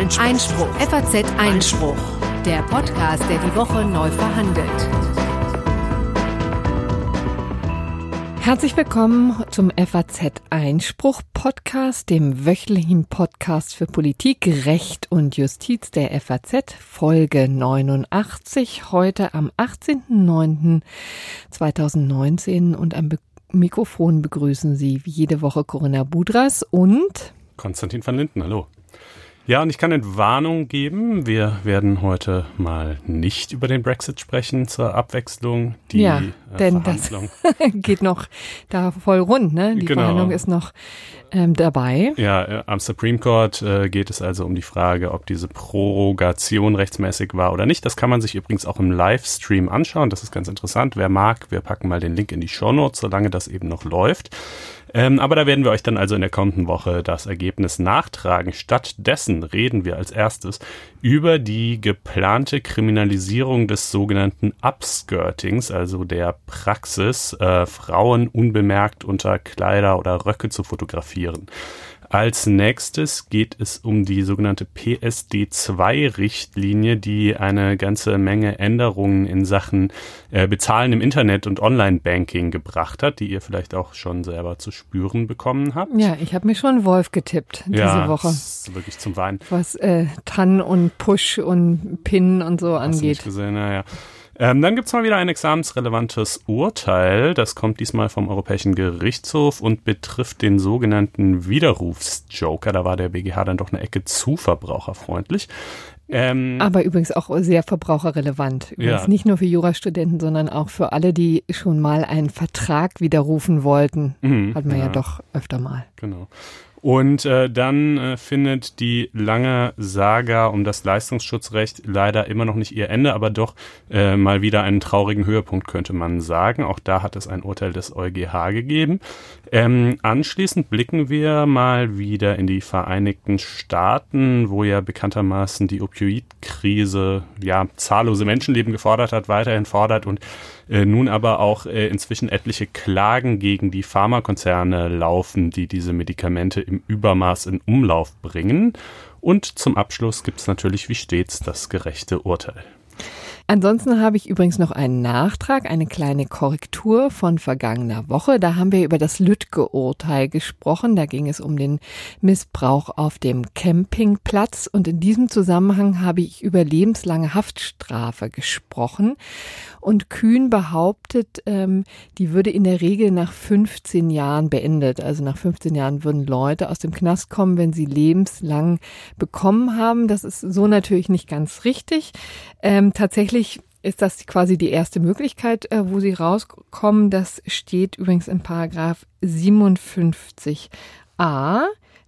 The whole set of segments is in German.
Einspruch. Einspruch. FAZ Einspruch. Der Podcast, der die Woche neu verhandelt. Herzlich willkommen zum FAZ Einspruch Podcast, dem wöchentlichen Podcast für Politik, Recht und Justiz der FAZ, Folge 89, heute am 18.09.2019 und am Mikrofon begrüßen Sie wie jede Woche Corinna Budras und Konstantin van Linden, hallo. Ja, und ich kann eine Warnung geben. Wir werden heute mal nicht über den Brexit sprechen zur Abwechslung. Die ja, äh, denn das geht noch da voll rund, ne? Die genau. Verhandlung ist noch ähm, dabei. Ja, äh, am Supreme Court äh, geht es also um die Frage, ob diese Prorogation rechtsmäßig war oder nicht. Das kann man sich übrigens auch im Livestream anschauen. Das ist ganz interessant. Wer mag, wir packen mal den Link in die Show Notes, solange das eben noch läuft. Ähm, aber da werden wir euch dann also in der kommenden Woche das Ergebnis nachtragen. Stattdessen reden wir als erstes über die geplante Kriminalisierung des sogenannten Upskirtings, also der Praxis, äh, Frauen unbemerkt unter Kleider oder Röcke zu fotografieren. Als nächstes geht es um die sogenannte PSD2-Richtlinie, die eine ganze Menge Änderungen in Sachen äh, Bezahlen im Internet und Online-Banking gebracht hat, die ihr vielleicht auch schon selber zu spüren bekommen habt. Ja, ich habe mir schon Wolf getippt diese ja, Woche. Ist wirklich zum Weinen. Was äh, TAN und Push und PIN und so Hast angeht. Du nicht gesehen, naja. Ähm, dann gibt's mal wieder ein examensrelevantes Urteil. Das kommt diesmal vom Europäischen Gerichtshof und betrifft den sogenannten Widerrufsjoker. Da war der BGH dann doch eine Ecke zu verbraucherfreundlich. Ähm, Aber übrigens auch sehr verbraucherrelevant. Übrigens ja. nicht nur für Jurastudenten, sondern auch für alle, die schon mal einen Vertrag widerrufen wollten. Mhm, Hat man ja. ja doch öfter mal. Genau. Und äh, dann äh, findet die lange Saga um das Leistungsschutzrecht leider immer noch nicht ihr Ende, aber doch äh, mal wieder einen traurigen Höhepunkt, könnte man sagen. Auch da hat es ein Urteil des EuGH gegeben. Ähm, anschließend blicken wir mal wieder in die Vereinigten Staaten, wo ja bekanntermaßen die Opioidkrise ja zahllose Menschenleben gefordert hat, weiterhin fordert und äh, nun aber auch äh, inzwischen etliche Klagen gegen die Pharmakonzerne laufen, die diese Medikamente im Übermaß in Umlauf bringen. Und zum Abschluss gibt es natürlich wie stets das gerechte Urteil. Ansonsten habe ich übrigens noch einen Nachtrag, eine kleine Korrektur von vergangener Woche. Da haben wir über das Lütke-Urteil gesprochen. Da ging es um den Missbrauch auf dem Campingplatz. Und in diesem Zusammenhang habe ich über lebenslange Haftstrafe gesprochen. Und Kühn behauptet, ähm, die würde in der Regel nach 15 Jahren beendet. Also nach 15 Jahren würden Leute aus dem Knast kommen, wenn sie lebenslang bekommen haben. Das ist so natürlich nicht ganz richtig. Ähm, tatsächlich ist das quasi die erste Möglichkeit, äh, wo sie rauskommen. Das steht übrigens in Paragraph 57a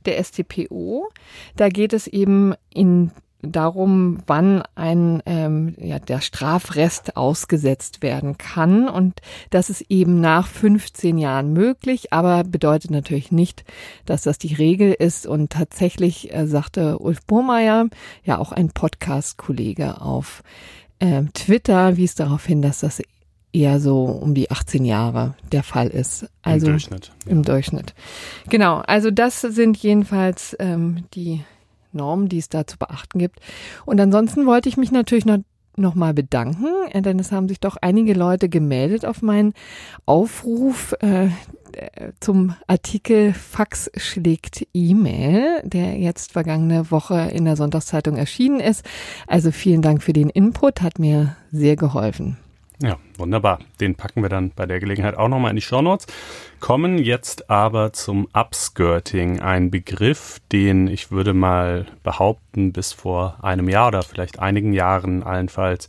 der StPO. Da geht es eben in darum, wann ein ähm, ja, der Strafrest ausgesetzt werden kann. Und das ist eben nach 15 Jahren möglich, aber bedeutet natürlich nicht, dass das die Regel ist. Und tatsächlich äh, sagte Ulf Burmeier, ja auch ein Podcast-Kollege auf äh, Twitter wies darauf hin, dass das eher so um die 18 Jahre der Fall ist. Also Im Durchschnitt. Im Durchschnitt. Genau. Also das sind jedenfalls ähm, die Normen, die es da zu beachten gibt. Und ansonsten wollte ich mich natürlich noch nochmal bedanken, äh, denn es haben sich doch einige Leute gemeldet auf meinen Aufruf äh, zum Artikel Fax schlägt E-Mail, der jetzt vergangene Woche in der Sonntagszeitung erschienen ist. Also vielen Dank für den Input, hat mir sehr geholfen. Ja, wunderbar. Den packen wir dann bei der Gelegenheit auch nochmal in die Shownotes. Kommen jetzt aber zum Upskirting, ein Begriff, den ich würde mal behaupten, bis vor einem Jahr oder vielleicht einigen Jahren allenfalls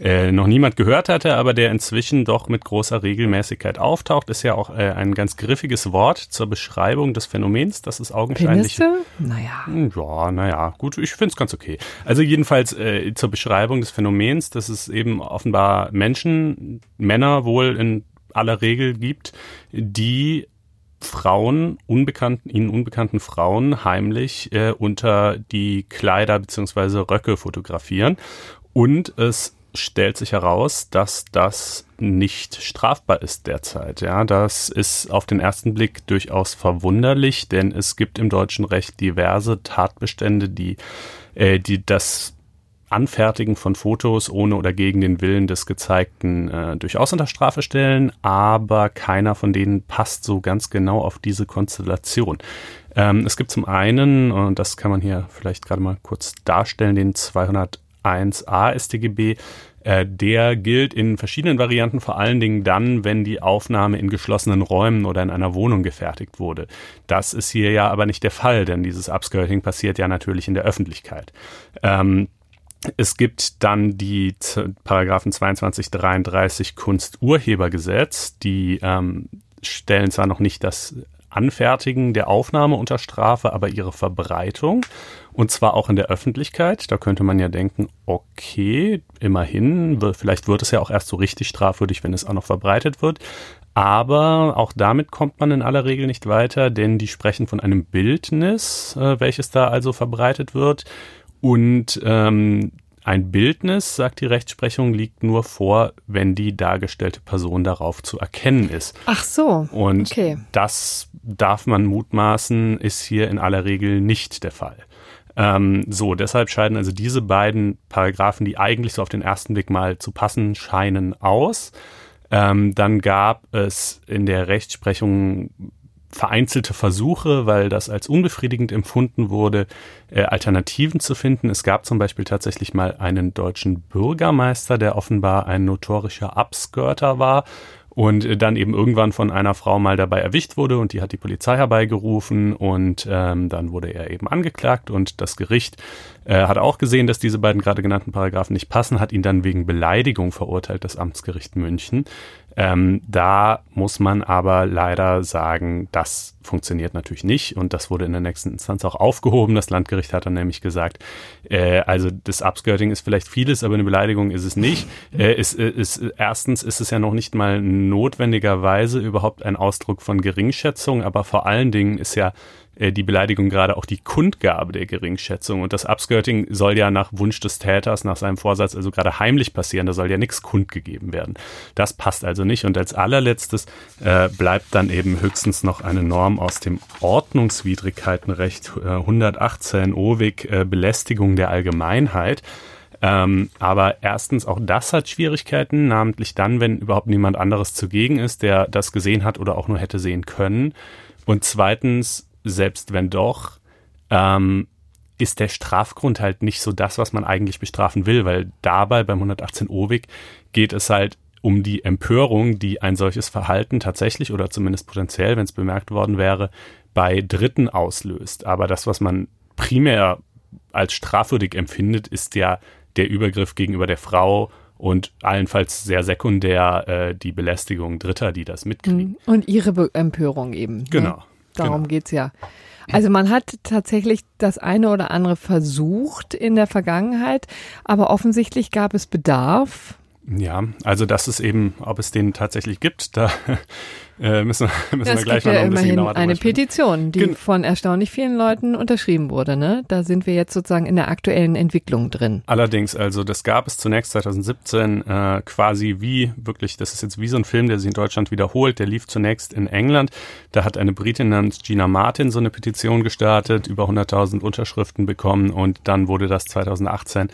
äh, noch niemand gehört hatte, aber der inzwischen doch mit großer Regelmäßigkeit auftaucht, ist ja auch äh, ein ganz griffiges Wort zur Beschreibung des Phänomens, das ist augenscheinlich. Penisse? Naja. Ja, naja, gut, ich finde es ganz okay. Also jedenfalls äh, zur Beschreibung des Phänomens, dass es eben offenbar Menschen, Männer wohl in aller Regel gibt, die Frauen, unbekannten, ihnen unbekannten Frauen heimlich äh, unter die Kleider beziehungsweise Röcke fotografieren und es stellt sich heraus, dass das nicht strafbar ist derzeit. Ja, das ist auf den ersten Blick durchaus verwunderlich, denn es gibt im deutschen Recht diverse Tatbestände, die, äh, die das Anfertigen von Fotos ohne oder gegen den Willen des Gezeigten äh, durchaus unter Strafe stellen, aber keiner von denen passt so ganz genau auf diese Konstellation. Ähm, es gibt zum einen, und das kann man hier vielleicht gerade mal kurz darstellen, den 201a StGB, äh, der gilt in verschiedenen Varianten vor allen Dingen dann, wenn die Aufnahme in geschlossenen Räumen oder in einer Wohnung gefertigt wurde. Das ist hier ja aber nicht der Fall, denn dieses Upskirting passiert ja natürlich in der Öffentlichkeit. Ähm, es gibt dann die Paragraphen 22, 33 Kunsturhebergesetz, die ähm, stellen zwar noch nicht das Anfertigen der Aufnahme unter Strafe, aber ihre Verbreitung. Und zwar auch in der Öffentlichkeit. Da könnte man ja denken, okay, immerhin, vielleicht wird es ja auch erst so richtig strafwürdig, wenn es auch noch verbreitet wird. Aber auch damit kommt man in aller Regel nicht weiter, denn die sprechen von einem Bildnis, äh, welches da also verbreitet wird. Und ähm, ein Bildnis, sagt die Rechtsprechung, liegt nur vor, wenn die dargestellte Person darauf zu erkennen ist. Ach so. Und okay. das darf man mutmaßen, ist hier in aller Regel nicht der Fall. Ähm, so, deshalb scheiden also diese beiden Paragraphen, die eigentlich so auf den ersten Blick mal zu passen scheinen, aus. Ähm, dann gab es in der Rechtsprechung vereinzelte Versuche, weil das als unbefriedigend empfunden wurde, äh, Alternativen zu finden. Es gab zum Beispiel tatsächlich mal einen deutschen Bürgermeister, der offenbar ein notorischer Abskirter war und äh, dann eben irgendwann von einer Frau mal dabei erwischt wurde und die hat die Polizei herbeigerufen und ähm, dann wurde er eben angeklagt und das Gericht äh, hat auch gesehen, dass diese beiden gerade genannten Paragraphen nicht passen, hat ihn dann wegen Beleidigung verurteilt, das Amtsgericht München. Ähm, da muss man aber leider sagen, das funktioniert natürlich nicht und das wurde in der nächsten Instanz auch aufgehoben. Das Landgericht hat dann nämlich gesagt, äh, also das Upskirting ist vielleicht vieles, aber eine Beleidigung ist es nicht. Äh, ist, äh, ist, erstens ist es ja noch nicht mal notwendigerweise überhaupt ein Ausdruck von Geringschätzung, aber vor allen Dingen ist ja äh, die Beleidigung gerade auch die Kundgabe der Geringschätzung. Und das Upskirting soll ja nach Wunsch des Täters, nach seinem Vorsatz, also gerade heimlich passieren. Da soll ja nichts kundgegeben werden. Das passt also nicht. Und als allerletztes äh, bleibt dann eben höchstens noch eine Norm aus dem Ordnungswidrigkeitenrecht äh, 118 OWIG äh, Belästigung der Allgemeinheit. Ähm, aber erstens, auch das hat Schwierigkeiten, namentlich dann, wenn überhaupt niemand anderes zugegen ist, der das gesehen hat oder auch nur hätte sehen können. Und zweitens, selbst wenn doch, ähm, ist der Strafgrund halt nicht so das, was man eigentlich bestrafen will, weil dabei beim 118 OWIG geht es halt um die Empörung, die ein solches Verhalten tatsächlich oder zumindest potenziell, wenn es bemerkt worden wäre, bei Dritten auslöst. Aber das, was man primär als strafwürdig empfindet, ist ja der Übergriff gegenüber der Frau und allenfalls sehr sekundär äh, die Belästigung Dritter, die das mitkriegen. Und ihre Be Empörung eben. Ne? Genau. Ne? Darum genau. geht's ja. Also man hat tatsächlich das eine oder andere versucht in der Vergangenheit, aber offensichtlich gab es Bedarf. Ja, also das ist eben, ob es den tatsächlich gibt, da äh, müssen, müssen ja, wir gleich mal noch ein bisschen genauer eine Petition, die Gen von erstaunlich vielen Leuten unterschrieben wurde. Ne? Da sind wir jetzt sozusagen in der aktuellen Entwicklung drin. Allerdings, also das gab es zunächst 2017 äh, quasi wie wirklich, das ist jetzt wie so ein Film, der sich in Deutschland wiederholt. Der lief zunächst in England. Da hat eine Britin namens Gina Martin so eine Petition gestartet, über 100.000 Unterschriften bekommen und dann wurde das 2018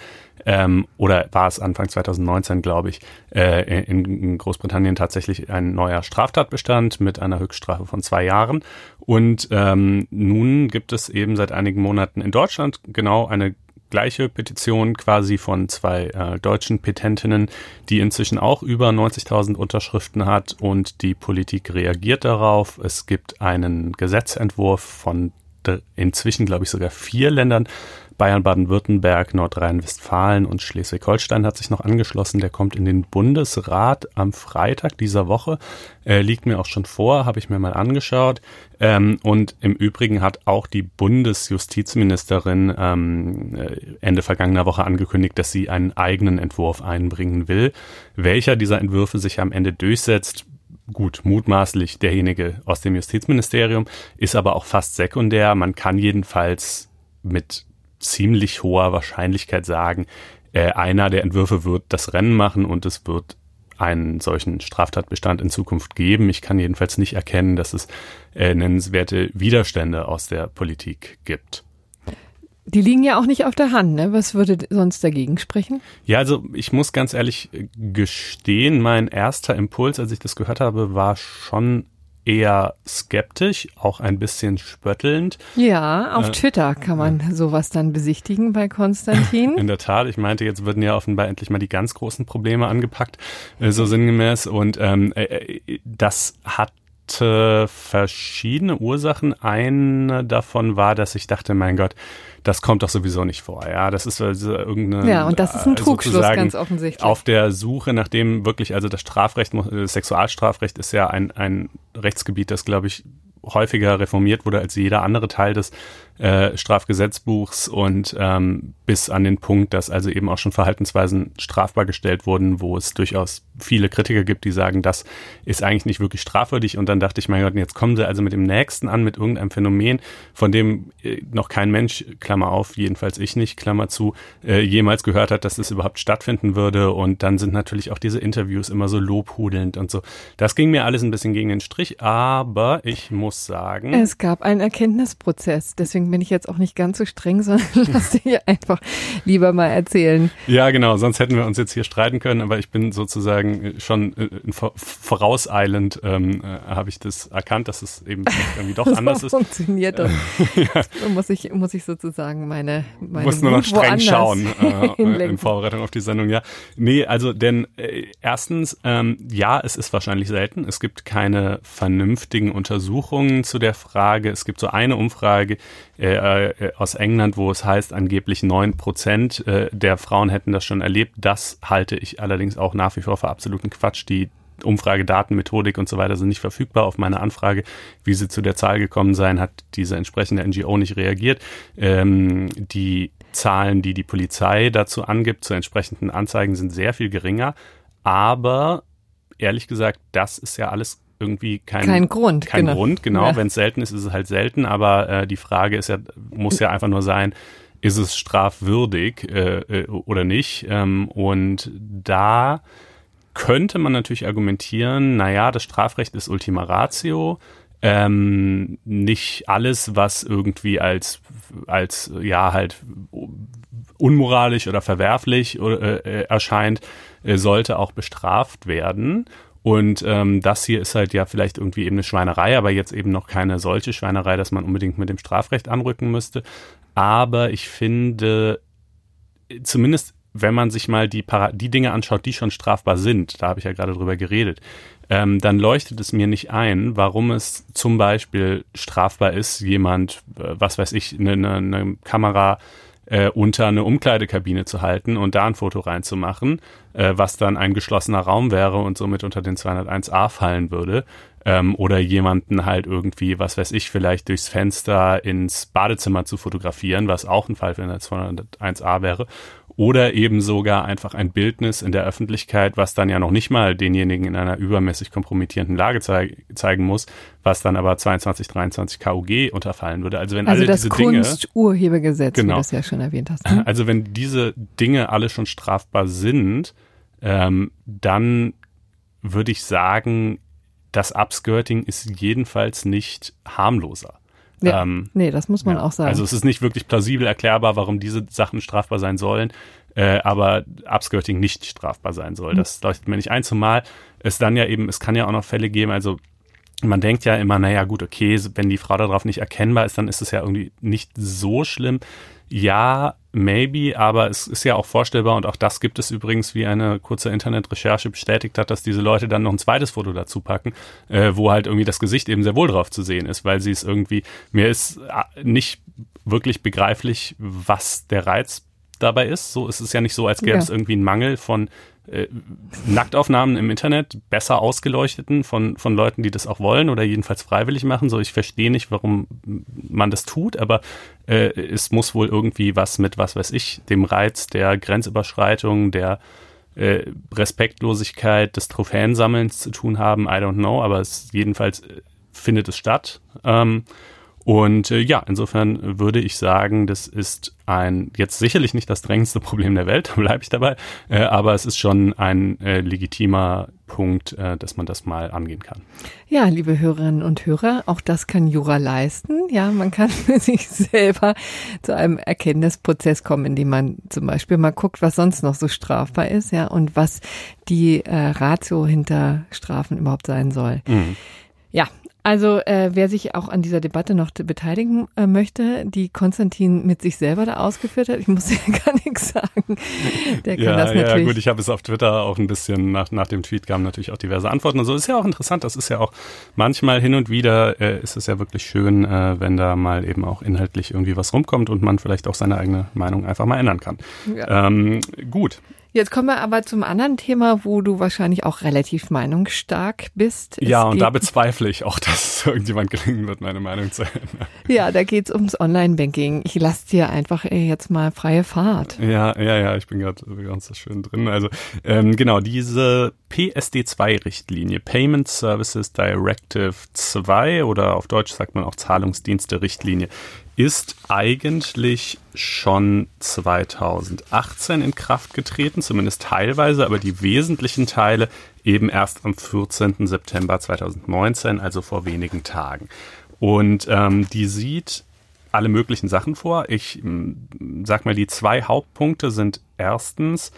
ähm, oder war es Anfang 2019, glaube ich, äh, in, in Großbritannien tatsächlich ein neuer Straftatbestand mit einer Höchststrafe von zwei Jahren. Und ähm, nun gibt es eben seit einigen Monaten in Deutschland genau eine gleiche Petition quasi von zwei äh, deutschen Petentinnen, die inzwischen auch über 90.000 Unterschriften hat und die Politik reagiert darauf. Es gibt einen Gesetzentwurf von inzwischen, glaube ich, sogar vier Ländern, Bayern, Baden-Württemberg, Nordrhein-Westfalen und Schleswig-Holstein hat sich noch angeschlossen. Der kommt in den Bundesrat am Freitag dieser Woche. Äh, liegt mir auch schon vor, habe ich mir mal angeschaut. Ähm, und im Übrigen hat auch die Bundesjustizministerin ähm, äh, Ende vergangener Woche angekündigt, dass sie einen eigenen Entwurf einbringen will. Welcher dieser Entwürfe sich am Ende durchsetzt, gut, mutmaßlich derjenige aus dem Justizministerium, ist aber auch fast sekundär. Man kann jedenfalls mit ziemlich hoher Wahrscheinlichkeit sagen, äh, einer der Entwürfe wird das Rennen machen und es wird einen solchen Straftatbestand in Zukunft geben. Ich kann jedenfalls nicht erkennen, dass es äh, nennenswerte Widerstände aus der Politik gibt. Die liegen ja auch nicht auf der Hand, ne? Was würde sonst dagegen sprechen? Ja, also ich muss ganz ehrlich gestehen, mein erster Impuls, als ich das gehört habe, war schon eher skeptisch, auch ein bisschen spöttelnd. Ja, auf äh, Twitter kann man äh, sowas dann besichtigen bei Konstantin. In der Tat, ich meinte, jetzt würden ja offenbar endlich mal die ganz großen Probleme angepackt, äh, so sinngemäß. Und ähm, äh, äh das hat verschiedene Ursachen. Eine davon war, dass ich dachte, mein Gott, das kommt doch sowieso nicht vor. Ja, das ist also irgendeine. Ja, und das ist ein äh, Trugschluss ganz offensichtlich. Auf der Suche nach dem wirklich, also das Strafrecht, das äh, Sexualstrafrecht ist ja ein, ein Rechtsgebiet, das, glaube ich, häufiger reformiert wurde als jeder andere Teil des äh, Strafgesetzbuchs und ähm, bis an den Punkt, dass also eben auch schon Verhaltensweisen strafbar gestellt wurden, wo es durchaus viele Kritiker gibt, die sagen, das ist eigentlich nicht wirklich strafwürdig. Und dann dachte ich, mein Gott, jetzt kommen sie also mit dem nächsten an, mit irgendeinem Phänomen, von dem äh, noch kein Mensch, Klammer auf, jedenfalls ich nicht, Klammer zu, äh, jemals gehört hat, dass das überhaupt stattfinden würde. Und dann sind natürlich auch diese Interviews immer so lobhudelnd und so. Das ging mir alles ein bisschen gegen den Strich, aber ich muss sagen. Es gab einen Erkenntnisprozess, deswegen bin ich jetzt auch nicht ganz so streng, sondern lass dir einfach lieber mal erzählen. Ja, genau, sonst hätten wir uns jetzt hier streiten können, aber ich bin sozusagen schon äh, vorauseilend ähm, äh, habe ich das erkannt, dass es eben irgendwie doch anders ist. funktioniert das. ja. muss ich muss ich sozusagen meine meine Muss nur noch streng schauen äh, in Vorbereitung auf die Sendung, ja. Nee, also denn äh, erstens ähm, ja, es ist wahrscheinlich selten. Es gibt keine vernünftigen Untersuchungen zu der Frage. Es gibt so eine Umfrage, äh, äh, aus England, wo es heißt, angeblich neun Prozent äh, der Frauen hätten das schon erlebt. Das halte ich allerdings auch nach wie vor für absoluten Quatsch. Die Umfragedaten, Methodik und so weiter sind nicht verfügbar. Auf meine Anfrage, wie sie zu der Zahl gekommen seien, hat diese entsprechende NGO nicht reagiert. Ähm, die Zahlen, die die Polizei dazu angibt, zu entsprechenden Anzeigen, sind sehr viel geringer. Aber ehrlich gesagt, das ist ja alles irgendwie kein, kein Grund. Kein genau. Grund, genau. Ja. Wenn es selten ist, ist es halt selten. Aber äh, die Frage ist ja, muss ja einfach nur sein, ist es strafwürdig äh, äh, oder nicht? Ähm, und da könnte man natürlich argumentieren, naja, das Strafrecht ist Ultima Ratio. Ähm, nicht alles, was irgendwie als, als ja halt unmoralisch oder verwerflich äh, erscheint, äh, sollte auch bestraft werden. Und ähm, das hier ist halt ja vielleicht irgendwie eben eine Schweinerei, aber jetzt eben noch keine solche Schweinerei, dass man unbedingt mit dem Strafrecht anrücken müsste. Aber ich finde, zumindest wenn man sich mal die, Para die Dinge anschaut, die schon strafbar sind, da habe ich ja gerade drüber geredet, ähm, dann leuchtet es mir nicht ein, warum es zum Beispiel strafbar ist, jemand, äh, was weiß ich, eine, eine, eine Kamera äh, unter eine Umkleidekabine zu halten und da ein Foto reinzumachen, äh, was dann ein geschlossener Raum wäre und somit unter den 201a fallen würde. Ähm, oder jemanden halt irgendwie, was weiß ich, vielleicht durchs Fenster ins Badezimmer zu fotografieren, was auch ein Fall für eine 201a wäre oder eben sogar einfach ein Bildnis in der Öffentlichkeit, was dann ja noch nicht mal denjenigen in einer übermäßig kompromittierenden Lage zei zeigen muss, was dann aber 22, 23 KUG unterfallen würde. Also wenn also alle das diese Kunsturhebergesetz, genau. wie du das ja schon erwähnt hast. Ne? Also wenn diese Dinge alle schon strafbar sind, ähm, dann würde ich sagen, das Upskirting ist jedenfalls nicht harmloser. Ja, ähm, nee, das muss man ja, auch sagen. Also es ist nicht wirklich plausibel erklärbar, warum diese Sachen strafbar sein sollen, äh, aber Upskirting nicht strafbar sein soll. Mhm. Das leuchtet mir nicht ein, zumal es dann ja eben, es kann ja auch noch Fälle geben, also man denkt ja immer, naja gut, okay, wenn die Frau darauf nicht erkennbar ist, dann ist es ja irgendwie nicht so schlimm. Ja, maybe, aber es ist ja auch vorstellbar und auch das gibt es übrigens, wie eine kurze Internetrecherche bestätigt hat, dass diese Leute dann noch ein zweites Foto dazu packen, äh, wo halt irgendwie das Gesicht eben sehr wohl drauf zu sehen ist, weil sie es irgendwie, mir ist äh, nicht wirklich begreiflich, was der Reiz dabei ist. So ist es ja nicht so, als gäbe es irgendwie einen Mangel von äh, Nacktaufnahmen im Internet, besser ausgeleuchteten von, von Leuten, die das auch wollen oder jedenfalls freiwillig machen. So, ich verstehe nicht, warum man das tut, aber äh, es muss wohl irgendwie was mit, was weiß ich, dem Reiz der Grenzüberschreitung, der äh, Respektlosigkeit des Trophäensammelns zu tun haben. I don't know, aber es jedenfalls äh, findet es statt. Ähm, Und äh, ja, insofern würde ich sagen, das ist ein jetzt sicherlich nicht das drängendste Problem der Welt, da bleibe ich dabei, äh, aber es ist schon ein äh, legitimer Punkt, äh, dass man das mal angehen kann. Ja, liebe Hörerinnen und Hörer, auch das kann Jura leisten. Ja, man kann für sich selber zu einem Erkenntnisprozess kommen, indem man zum Beispiel mal guckt, was sonst noch so strafbar ist, ja, und was die äh, Ratio hinter Strafen überhaupt sein soll. Mhm. Also äh, wer sich auch an dieser Debatte noch beteiligen äh, möchte, die Konstantin mit sich selber da ausgeführt hat, ich muss ja gar nichts sagen. Der kann ja, das natürlich. Ja, gut, ich habe es auf Twitter auch ein bisschen nach, nach dem Tweet kamen natürlich auch diverse Antworten und so. Ist ja auch interessant. Das ist ja auch manchmal hin und wieder äh, ist es ja wirklich schön, äh, wenn da mal eben auch inhaltlich irgendwie was rumkommt und man vielleicht auch seine eigene Meinung einfach mal ändern kann. Ja. Ähm, gut. Jetzt kommen wir aber zum anderen Thema, wo du wahrscheinlich auch relativ meinungsstark bist. Es ja, und da bezweifle ich auch, dass es irgendjemand gelingen wird, meine Meinung zu ändern. Ja, da geht's ums Online-Banking. Ich lasse dir einfach jetzt mal freie Fahrt. Ja, ja, ja, ich bin gerade ganz so schön drin. Also ähm, genau, diese PSD2-Richtlinie, Payment Services Directive 2 oder auf Deutsch sagt man auch Zahlungsdienste-Richtlinie, ist eigentlich schon 2018 in Kraft getreten, zumindest teilweise, aber die wesentlichen Teile eben erst am 14. September 2019, also vor wenigen Tagen. Und ähm, die sieht alle möglichen Sachen vor. Ich sag mal, die zwei Hauptpunkte sind erstens,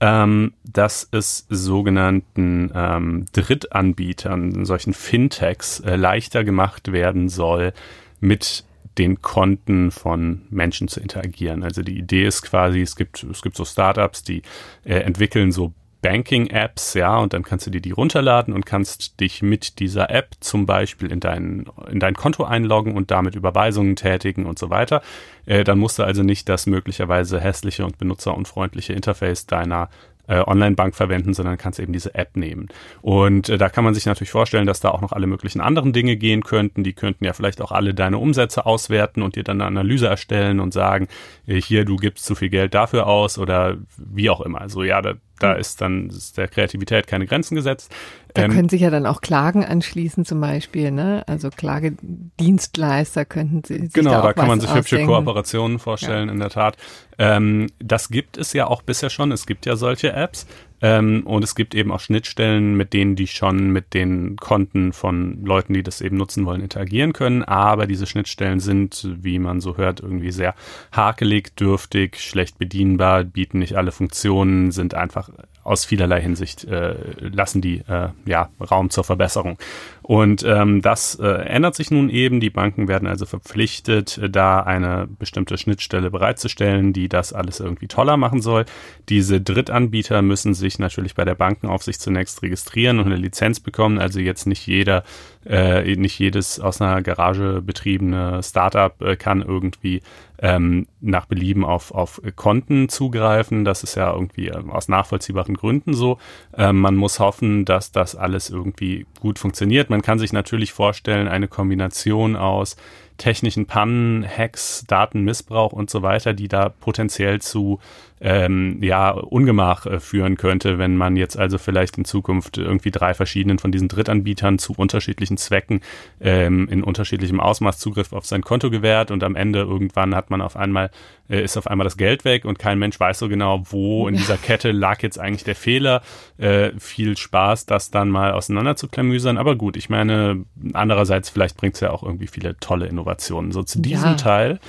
ähm, dass es sogenannten ähm, Drittanbietern, solchen Fintechs, äh, leichter gemacht werden soll, mit den Konten von Menschen zu interagieren. Also die Idee ist quasi, es gibt, es gibt so Startups, die äh, entwickeln so Banking-Apps, ja, und dann kannst du dir die runterladen und kannst dich mit dieser App zum Beispiel in dein, in dein Konto einloggen und damit Überweisungen tätigen und so weiter. Äh, dann musst du also nicht das möglicherweise hässliche und benutzerunfreundliche Interface deiner äh, Online-Bank verwenden, sondern kannst eben diese App nehmen. Und äh, da kann man sich natürlich vorstellen, dass da auch noch alle möglichen anderen Dinge gehen könnten. Die könnten ja vielleicht auch alle deine Umsätze auswerten und dir dann eine Analyse erstellen und sagen, äh, hier, du gibst zu viel Geld dafür aus oder wie auch immer. Also ja, da, da ist dann ist der Kreativität keine Grenzen gesetzt. Da ähm, können sich ja dann auch Klagen anschließen zum Beispiel, ne? Also Klagedienstleister könnten sie sich Genau, da, da kann man sich ausdenken. hübsche Kooperationen vorstellen, ja. in der Tat. Ähm, das gibt es ja auch bisher schon. Es gibt ja solche Apps. Ähm, und es gibt eben auch Schnittstellen, mit denen die schon mit den Konten von Leuten, die das eben nutzen wollen, interagieren können. Aber diese Schnittstellen sind, wie man so hört, irgendwie sehr hakelig, dürftig, schlecht bedienbar, bieten nicht alle Funktionen, sind einfach aus vielerlei Hinsicht äh, lassen die äh, ja Raum zur Verbesserung. Und ähm, das äh, ändert sich nun eben. Die Banken werden also verpflichtet, da eine bestimmte Schnittstelle bereitzustellen, die das alles irgendwie toller machen soll. Diese Drittanbieter müssen sich natürlich bei der Bankenaufsicht zunächst registrieren und eine Lizenz bekommen. Also jetzt nicht jeder, äh, nicht jedes aus einer Garage betriebene Startup äh, kann irgendwie ähm, nach Belieben auf, auf Konten zugreifen. Das ist ja irgendwie äh, aus nachvollziehbaren Gründen so. Ähm, man muss hoffen, dass das alles irgendwie gut funktioniert. Man kann sich natürlich vorstellen, eine Kombination aus technischen Pannen, Hacks, Datenmissbrauch und so weiter, die da potenziell zu ähm, ja, Ungemach äh, führen könnte, wenn man jetzt also vielleicht in Zukunft irgendwie drei verschiedenen von diesen Drittanbietern zu unterschiedlichen Zwecken ähm, in unterschiedlichem Ausmaß Zugriff auf sein Konto gewährt und am Ende irgendwann hat man auf einmal, äh, ist auf einmal das Geld weg und kein Mensch weiß so genau, wo in dieser Kette lag jetzt eigentlich der Fehler. Äh, viel Spaß, das dann mal auseinander zu klamüsern. Aber gut, ich meine, andererseits vielleicht bringt es ja auch irgendwie viele tolle Innovationen. So zu diesem ja. Teil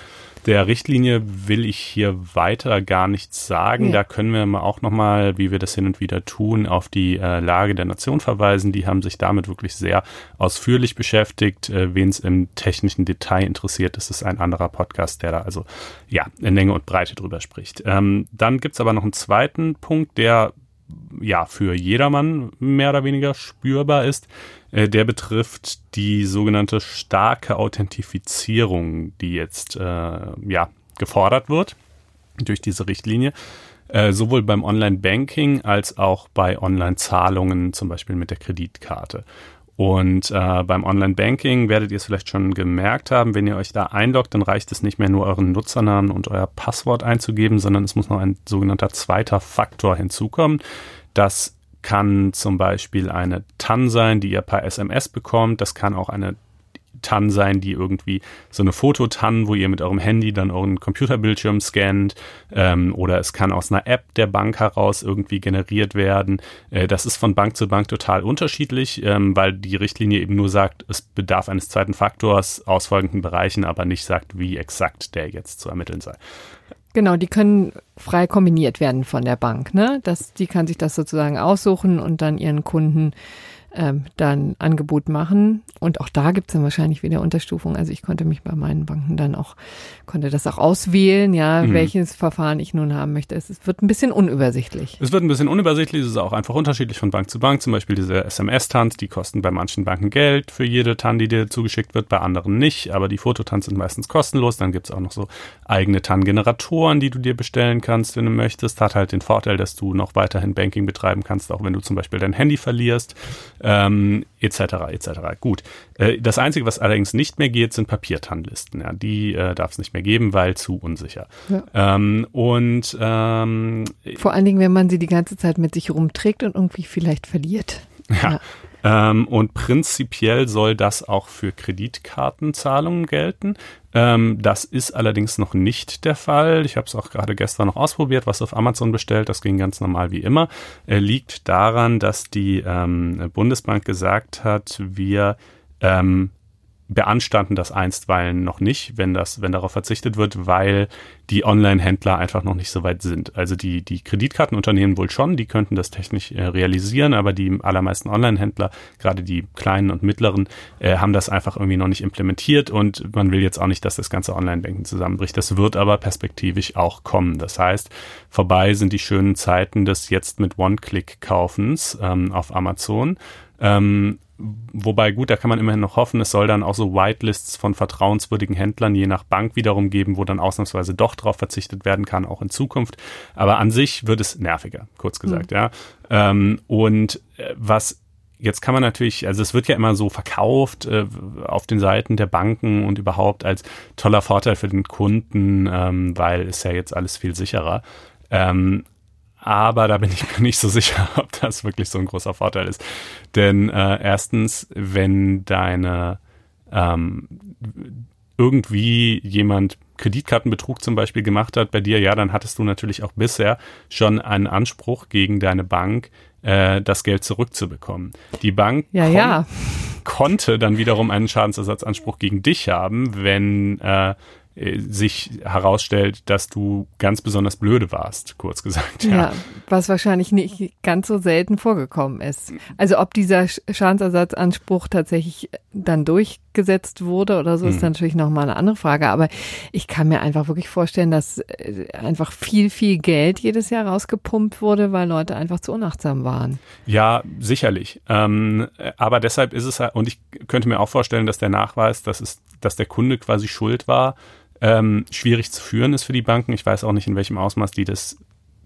der Richtlinie will ich hier weiter gar nichts sagen. Ja. Da können wir mal auch nochmal, wie wir das hin und wieder tun, auf die äh, Lage der Nation verweisen. Die haben sich damit wirklich sehr ausführlich beschäftigt. Äh, Wen es im technischen Detail interessiert, ist ein anderer Podcast, der da also ja in Länge und Breite drüber spricht. Ähm, dann gibt's aber noch einen zweiten Punkt, der ja für jedermann mehr oder weniger spürbar ist. Äh, der betrifft die sogenannte starke Authentifizierung, die jetzt äh, ja gefordert wird durch diese Richtlinie. Äh, sowohl beim Online-Banking als auch bei Online-Zahlungen, zum Beispiel mit der Kreditkarte. Und äh, beim Online-Banking werdet ihr es vielleicht schon gemerkt haben, wenn ihr euch da einloggt, dann reicht es nicht mehr nur euren Nutzernamen und euer Passwort einzugeben, sondern es muss noch ein sogenannter zweiter Faktor hinzukommen. Das kann zum Beispiel eine TAN sein, die ihr per SMS bekommt. Das kann auch eine TAN sein, die irgendwie so eine Fototan, wo ihr mit eurem Handy dann euren Computerbildschirm scannt, ähm, oder es kann aus einer App der Bank heraus irgendwie generiert werden. Äh, das ist von Bank zu Bank total unterschiedlich, ähm, weil die Richtlinie eben nur sagt, es bedarf eines zweiten Faktors aus folgenden Bereichen, aber nicht sagt, wie exakt der jetzt zu ermitteln sei. Genau, die können frei kombiniert werden von der Bank. Ne? Das, die kann sich das sozusagen aussuchen und dann ihren Kunden ähm, dann Angebot machen. Und auch da gibt es dann wahrscheinlich wieder Unterstufungen. Also ich konnte mich bei meinen Banken dann auch, konnte das auch auswählen, ja, mhm. welches Verfahren ich nun haben möchte. Es, wird ein bisschen unübersichtlich. Es wird ein bisschen unübersichtlich, es ist auch einfach unterschiedlich von Bank zu Bank. Zum Beispiel diese SMS-Tans, die kosten bei manchen Banken Geld für jede TAN, die dir zugeschickt wird, bei anderen nicht. Aber die Fototans sind meistens kostenlos. Dann gibt es auch noch so eigene TAN-Generatoren, die du dir bestellen kannst, wenn du möchtest. Hat halt den Vorteil, dass du noch weiterhin Banking betreiben kannst, auch wenn du zum Beispiel dein Handy verlierst ähm, etc. etc. Gut. Äh, das Einzige, was allerdings nicht mehr geht, sind Papiertannlisten. Ja, die äh, darf es nicht mehr geben, weil zu unsicher. Ja. Ähm, und ähm, vor allen Dingen, wenn man sie die ganze Zeit mit sich rumträgt und irgendwie vielleicht verliert. Ja. ja. Ähm, und prinzipiell soll das auch für Kreditkartenzahlungen gelten. Ähm, das ist allerdings noch nicht der Fall. Ich habe es auch gerade gestern noch ausprobiert, was auf Amazon bestellt. Das ging ganz normal wie immer. Er liegt daran, dass die ähm, Bundesbank gesagt hat, wir ähm, beanstanden das einstweilen noch nicht, wenn das, wenn darauf verzichtet wird, weil die Online-Händler einfach noch nicht so weit sind. Also die, die Kreditkartenunternehmen wohl schon, die könnten das technisch äh, realisieren, aber die allermeisten Online-Händler, gerade die kleinen und mittleren, äh, haben das einfach irgendwie noch nicht implementiert und man will jetzt auch nicht, dass das ganze Online-Banking zusammenbricht. Das wird aber perspektivisch auch kommen. Das heißt, vorbei sind die schönen Zeiten des jetzt mit One-Click-Kaufens ähm, auf Amazon. Ähm, Wobei gut, da kann man immerhin noch hoffen, es soll dann auch so Whitelists von vertrauenswürdigen Händlern je nach Bank wiederum geben, wo dann ausnahmsweise doch drauf verzichtet werden kann, auch in Zukunft. Aber an sich wird es nerviger, kurz gesagt, mhm. ja. Ähm, und äh, was Jetzt kann man natürlich, also es wird ja immer so verkauft äh, auf den Seiten der Banken und überhaupt als toller Vorteil für den Kunden, ähm, weil es ja jetzt alles viel sicherer. Ähm, aber da bin ich mir nicht so sicher, ob das wirklich so ein großer Vorteil ist. Denn äh, erstens, wenn deine ähm, irgendwie jemand Kreditkartenbetrug zum Beispiel gemacht hat bei dir, ja, dann hattest du natürlich auch bisher schon einen Anspruch gegen deine Bank, äh, das Geld zurückzubekommen. Die Bank ja, kon ja. konnte dann wiederum einen Schadensersatzanspruch gegen dich haben, wenn äh, sich herausstellt, dass du ganz besonders blöde warst, kurz gesagt. Ja. ja, was wahrscheinlich nicht ganz so selten vorgekommen ist. Also ob dieser Schadensersatzanspruch tatsächlich dann durchgesetzt wurde oder so, ist hm. natürlich nochmal eine andere Frage. Aber ich kann mir einfach wirklich vorstellen, dass äh, einfach viel, viel Geld jedes Jahr rausgepumpt wurde, weil Leute einfach zu unachtsam waren. Ja, sicherlich. Ähm, aber deshalb ist es, und ich könnte mir auch vorstellen, dass der Nachweis, dass es, dass der Kunde quasi schuld war, ähm, schwierig zu führen ist für die Banken. Ich weiß auch nicht, in welchem Ausmaß die das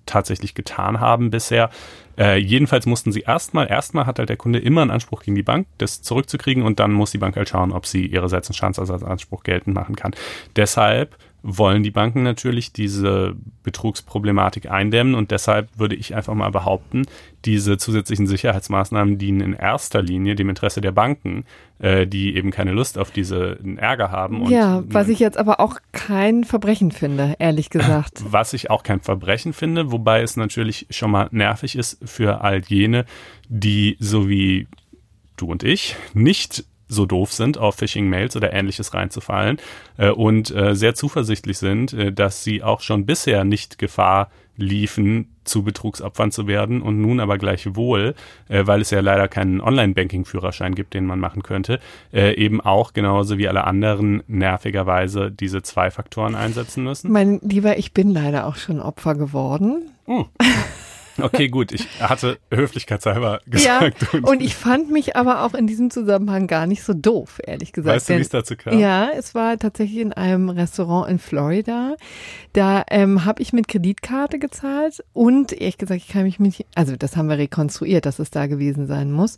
tatsächlich getan haben bisher. Äh, jedenfalls mussten sie erstmal, erstmal hat halt der Kunde immer einen Anspruch gegen die Bank, das zurückzukriegen und dann muss die Bank halt schauen, ob sie ihrerseits einen Schadensersatzanspruch geltend machen kann. Deshalb wollen die Banken natürlich diese Betrugsproblematik eindämmen und deshalb würde ich einfach mal behaupten, diese zusätzlichen Sicherheitsmaßnahmen dienen in erster Linie dem Interesse der Banken, äh, die eben keine Lust auf diese Ärger haben. ja, was ich jetzt aber auch kein Verbrechen finde, ehrlich gesagt. Was ich auch kein Verbrechen finde, wobei es natürlich schon mal nervig ist für all jene, die so wie du und ich nicht so doof sind, auf Phishing-Mails oder ähnliches reinzufallen äh, und äh, sehr zuversichtlich sind, äh, dass sie auch schon bisher nicht Gefahr liefen, zu Betrugsopfern zu werden und nun aber gleichwohl, äh, weil es ja leider keinen Online-Banking-Führerschein gibt, den man machen könnte, äh, eben auch genauso wie alle anderen nervigerweise diese zwei Faktoren einsetzen müssen. Mein Lieber, ich bin leider auch schon Opfer geworden. Oh. Okay, gut. Ich hatte höflichkeitshalber gesagt. Ja, und ich fand mich aber auch in diesem Zusammenhang gar nicht so doof, ehrlich gesagt. Weißt du, wie es dazu kam? Ja, es war tatsächlich in einem Restaurant in Florida. Da ähm, habe ich mit Kreditkarte gezahlt und ehrlich gesagt, ich kann mich nicht, also das haben wir rekonstruiert, dass es da gewesen sein muss.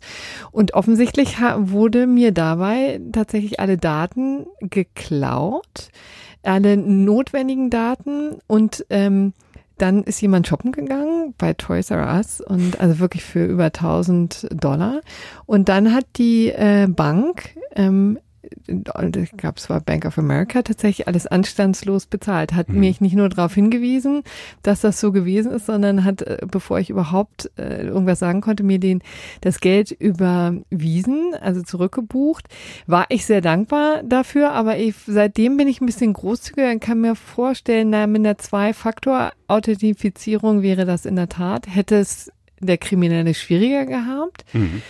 Und offensichtlich wurde mir dabei tatsächlich alle Daten geklaut, alle notwendigen Daten und ähm, dann ist jemand shoppen gegangen bei Toys R Us und also wirklich für über 1000 Dollar. Und dann hat die äh, Bank ähm, gab es war Bank of America tatsächlich alles anstandslos bezahlt. Hat mhm. mich nicht nur darauf hingewiesen, dass das so gewesen ist, sondern hat, äh, bevor ich überhaupt äh, irgendwas sagen konnte, mir den das Geld überwiesen, also zurückgebucht. War ich sehr dankbar dafür, aber ich, seitdem bin ich ein bisschen großzügiger und kann mir vorstellen, na, mit einer Zwei-Faktor-Authentifizierung wäre das in der Tat, hätte es der Kriminelle schwieriger gehabt. Mhm.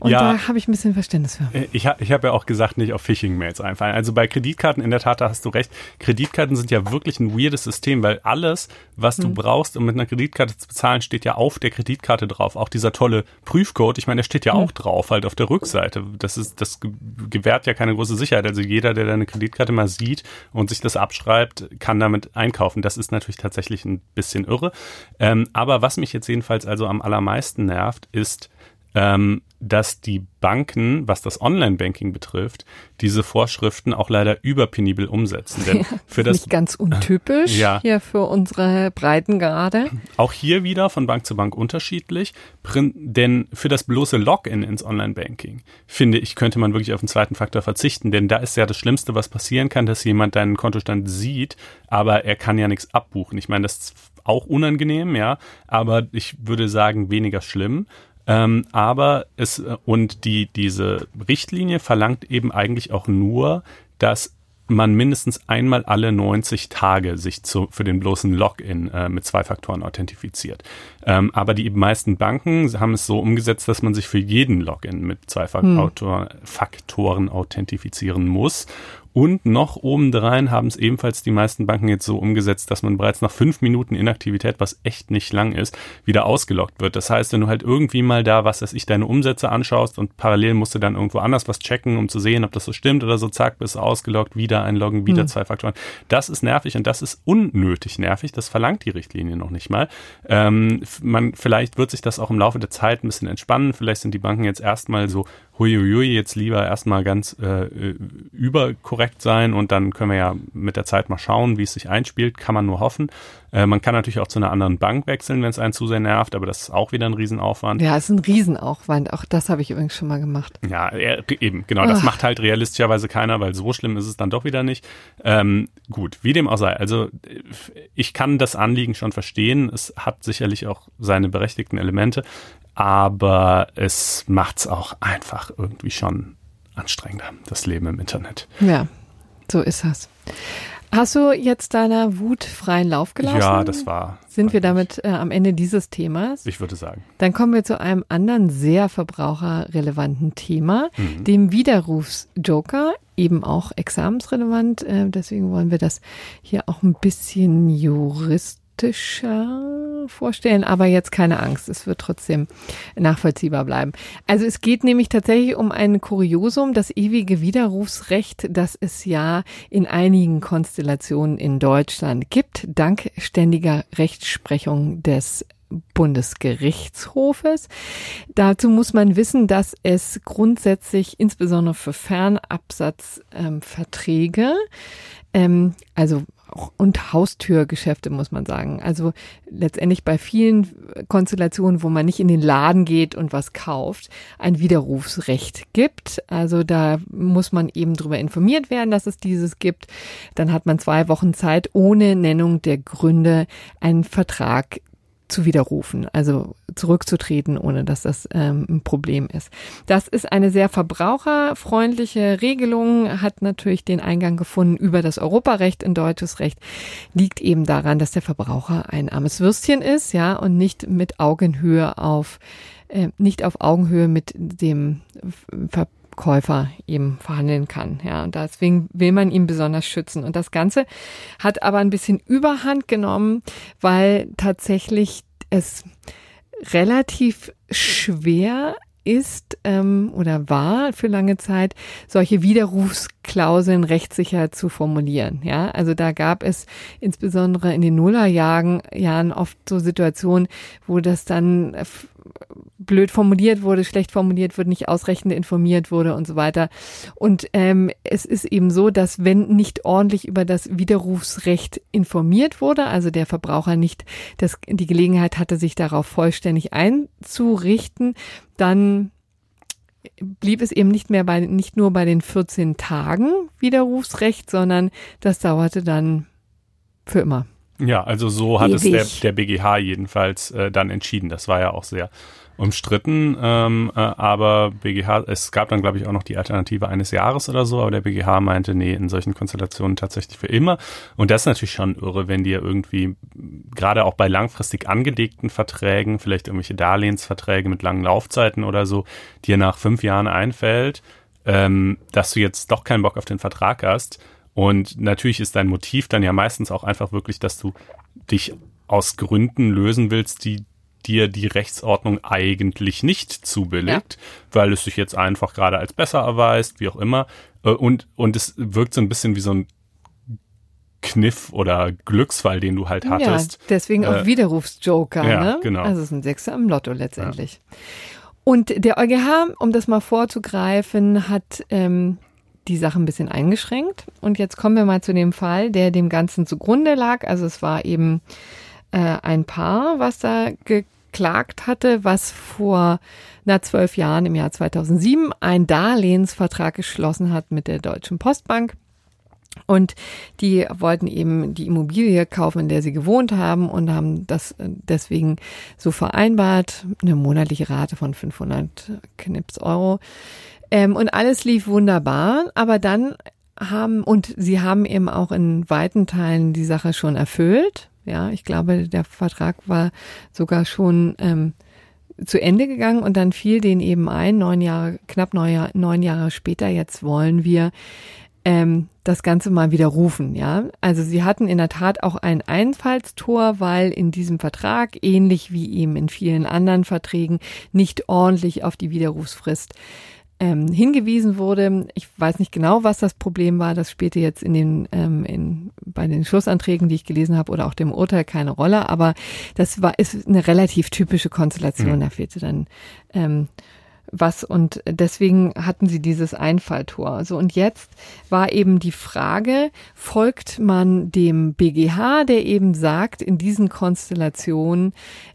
Und ja, da habe ich ein bisschen Verständnis für. Äh, ich habe ich hab ja auch gesagt, nicht auf Phishing-Mails einfallen. Also bei Kreditkarten, in der Tat, da hast du recht. Kreditkarten sind ja wirklich ein weirdes System, weil alles, was du hm. brauchst, um mit einer Kreditkarte zu bezahlen, steht ja auf der Kreditkarte drauf. Auch dieser tolle Prüfcode, ich meine, der steht ja hm. auch drauf, halt auf der Rückseite. Das ist, das gewährt ja keine große Sicherheit. Also jeder, der deine Kreditkarte mal sieht und sich das abschreibt, kann damit einkaufen. Das ist natürlich tatsächlich ein bisschen irre. Ähm, aber was mich jetzt jedenfalls also am allermeisten nervt, ist, ähm, dass die Banken, was das Online-Banking betrifft, diese Vorschriften auch leider überpenibel umsetzen. Denn für das nicht ganz untypisch ja. hier für unsere Breitengrade. Auch hier wieder von Bank zu Bank unterschiedlich, denn für das bloße Login ins Online-Banking finde ich könnte man wirklich auf den zweiten Faktor verzichten, denn da ist ja das Schlimmste, was passieren kann, dass jemand deinen Kontostand sieht, aber er kann ja nichts abbuchen. Ich meine, das ist auch unangenehm, ja, aber ich würde sagen weniger schlimm. Ähm, aber es und die diese Richtlinie verlangt eben eigentlich auch nur, dass man mindestens einmal alle 90 Tage sich zu, für den bloßen Login äh, mit zwei Faktoren authentifiziert. Ähm, aber die meisten Banken haben es so umgesetzt, dass man sich für jeden Login mit zwei hm. Faktoren authentifizieren muss. Und noch obendrein haben es ebenfalls die meisten Banken jetzt so umgesetzt, dass man bereits nach fünf Minuten Inaktivität, was echt nicht lang ist, wieder ausgelockt wird. Das heißt, wenn du halt irgendwie mal da, was weiß ich, deine Umsätze anschaust und parallel musst du dann irgendwo anders was checken, um zu sehen, ob das so stimmt oder so, zack, bist du ausgelockt, wieder einloggen, wieder hm. zwei Faktoren. Das ist nervig und das ist unnötig nervig. Das verlangt die Richtlinie noch nicht mal. Ähm, man, vielleicht wird sich das auch im Laufe der Zeit ein bisschen entspannen. Vielleicht sind die Banken jetzt erstmal so huiuiui, jetzt lieber erstmal ganz äh, überkorrekt sein und dann können wir ja mit der Zeit mal schauen, wie es sich einspielt, kann man nur hoffen. Äh, man kann natürlich auch zu einer anderen Bank wechseln, wenn es einen zu sehr nervt, aber das ist auch wieder ein Riesenaufwand. Ja, es ist ein Riesenaufwand, auch das habe ich übrigens schon mal gemacht. Ja, eben, genau, das Ach. macht halt realistischerweise keiner, weil so schlimm ist es dann doch wieder nicht. Ähm, gut, wie dem auch sei, also ich kann das Anliegen schon verstehen, es hat sicherlich auch seine berechtigten Elemente aber es macht es auch einfach irgendwie schon anstrengender, das Leben im Internet. Ja, so ist das. Hast du jetzt deiner Wut freien Lauf gelassen? Ja, das war. Sind wir damit äh, am Ende dieses Themas? Ich würde sagen. Dann kommen wir zu einem anderen sehr verbraucherrelevanten Thema, mhm. dem Widerrufsjoker, eben auch examensrelevant. Äh, deswegen wollen wir das hier auch ein bisschen juristisch realistischer vorstellen, aber jetzt keine Angst, es wird trotzdem nachvollziehbar bleiben. Also es geht nämlich tatsächlich um ein Kuriosum, das ewige Widerrufsrecht, das es ja in einigen Konstellationen in Deutschland gibt, dank ständiger Rechtsprechung des Bundesgerichtshofes. Dazu muss man wissen, dass es grundsätzlich insbesondere für Fernabsatzverträge, ähm, also und Haustürgeschäfte, muss man sagen. Also letztendlich bei vielen Konstellationen, wo man nicht in den Laden geht und was kauft, ein Widerrufsrecht gibt. Also da muss man eben darüber informiert werden, dass es dieses gibt. Dann hat man zwei Wochen Zeit, ohne Nennung der Gründe einen Vertrag zu widerrufen, also zurückzutreten, ohne dass das ähm, ein Problem ist. Das ist eine sehr verbraucherfreundliche Regelung, hat natürlich den Eingang gefunden über das Europarecht in deutsches Recht, liegt eben daran, dass der Verbraucher ein armes Würstchen ist, ja, und nicht mit Augenhöhe auf äh, nicht auf Augenhöhe mit dem Ver Käufer eben verhandeln kann. Ja, und deswegen will man ihn besonders schützen. Und das Ganze hat aber ein bisschen Überhand genommen, weil tatsächlich es relativ schwer ist ähm, oder war für lange Zeit, solche Widerrufsklauseln rechtssicher zu formulieren. Ja, also da gab es insbesondere in den Nullerjahren Jahren oft so Situationen, wo das dann blöd formuliert wurde, schlecht formuliert wurde, nicht ausreichend informiert wurde und so weiter. Und ähm, es ist eben so, dass wenn nicht ordentlich über das Widerrufsrecht informiert wurde, also der Verbraucher nicht das, die Gelegenheit hatte, sich darauf vollständig einzurichten, dann blieb es eben nicht mehr bei, nicht nur bei den 14 Tagen Widerrufsrecht, sondern das dauerte dann für immer. Ja, also so hat Ewig. es der, der BGH jedenfalls äh, dann entschieden. Das war ja auch sehr umstritten, ähm, äh, aber BGH, es gab dann glaube ich auch noch die Alternative eines Jahres oder so, aber der BGH meinte, nee, in solchen Konstellationen tatsächlich für immer. Und das ist natürlich schon irre, wenn dir irgendwie gerade auch bei langfristig angelegten Verträgen, vielleicht irgendwelche Darlehensverträge mit langen Laufzeiten oder so, dir nach fünf Jahren einfällt, ähm, dass du jetzt doch keinen Bock auf den Vertrag hast. Und natürlich ist dein Motiv dann ja meistens auch einfach wirklich, dass du dich aus Gründen lösen willst, die dir die Rechtsordnung eigentlich nicht zubilligt, ja. weil es sich jetzt einfach gerade als besser erweist, wie auch immer. Äh, und, und es wirkt so ein bisschen wie so ein Kniff oder Glücksfall, den du halt hattest. Ja, deswegen auch äh, Widerrufsjoker, ja, ne? Genau. Also es ist ein Sechser im Lotto letztendlich. Ja. Und der EuGH, um das mal vorzugreifen, hat ähm, die Sache ein bisschen eingeschränkt. Und jetzt kommen wir mal zu dem Fall, der dem Ganzen zugrunde lag. Also es war eben äh, ein Paar, was da geklagt hatte, was vor na zwölf Jahren im Jahr 2007 einen Darlehensvertrag geschlossen hat mit der Deutschen Postbank. Und die wollten eben die Immobilie kaufen, in der sie gewohnt haben und haben das äh, deswegen so vereinbart, eine monatliche Rate von 500 Knips Euro. Ähm, und alles lief wunderbar, aber dann haben, und sie haben eben auch in weiten Teilen die Sache schon erfüllt. Ja, ich glaube, der Vertrag war sogar schon ähm, zu Ende gegangen und dann fiel den eben ein, neun Jahre, knapp neun, Jahre, neun Jahre später, jetzt wollen wir ähm, das Ganze mal widerrufen, ja. Also sie hatten in der Tat auch ein Einfallstor, weil in diesem Vertrag, ähnlich wie eben in vielen anderen Verträgen, nicht ordentlich auf die Widerrufsfrist ähm, hingewiesen wurde. Ich weiß nicht genau, was das Problem war. Das spielte jetzt in den ähm, in, bei den Schlussanträgen, die ich gelesen habe, oder auch dem Urteil keine Rolle. Aber das war ist eine relativ typische Konstellation. Mhm. Da fehlte dann ähm, was und deswegen hatten sie dieses Einfalltor. So und jetzt war eben die Frage, folgt man dem BGH, der eben sagt, in diesen Konstellationen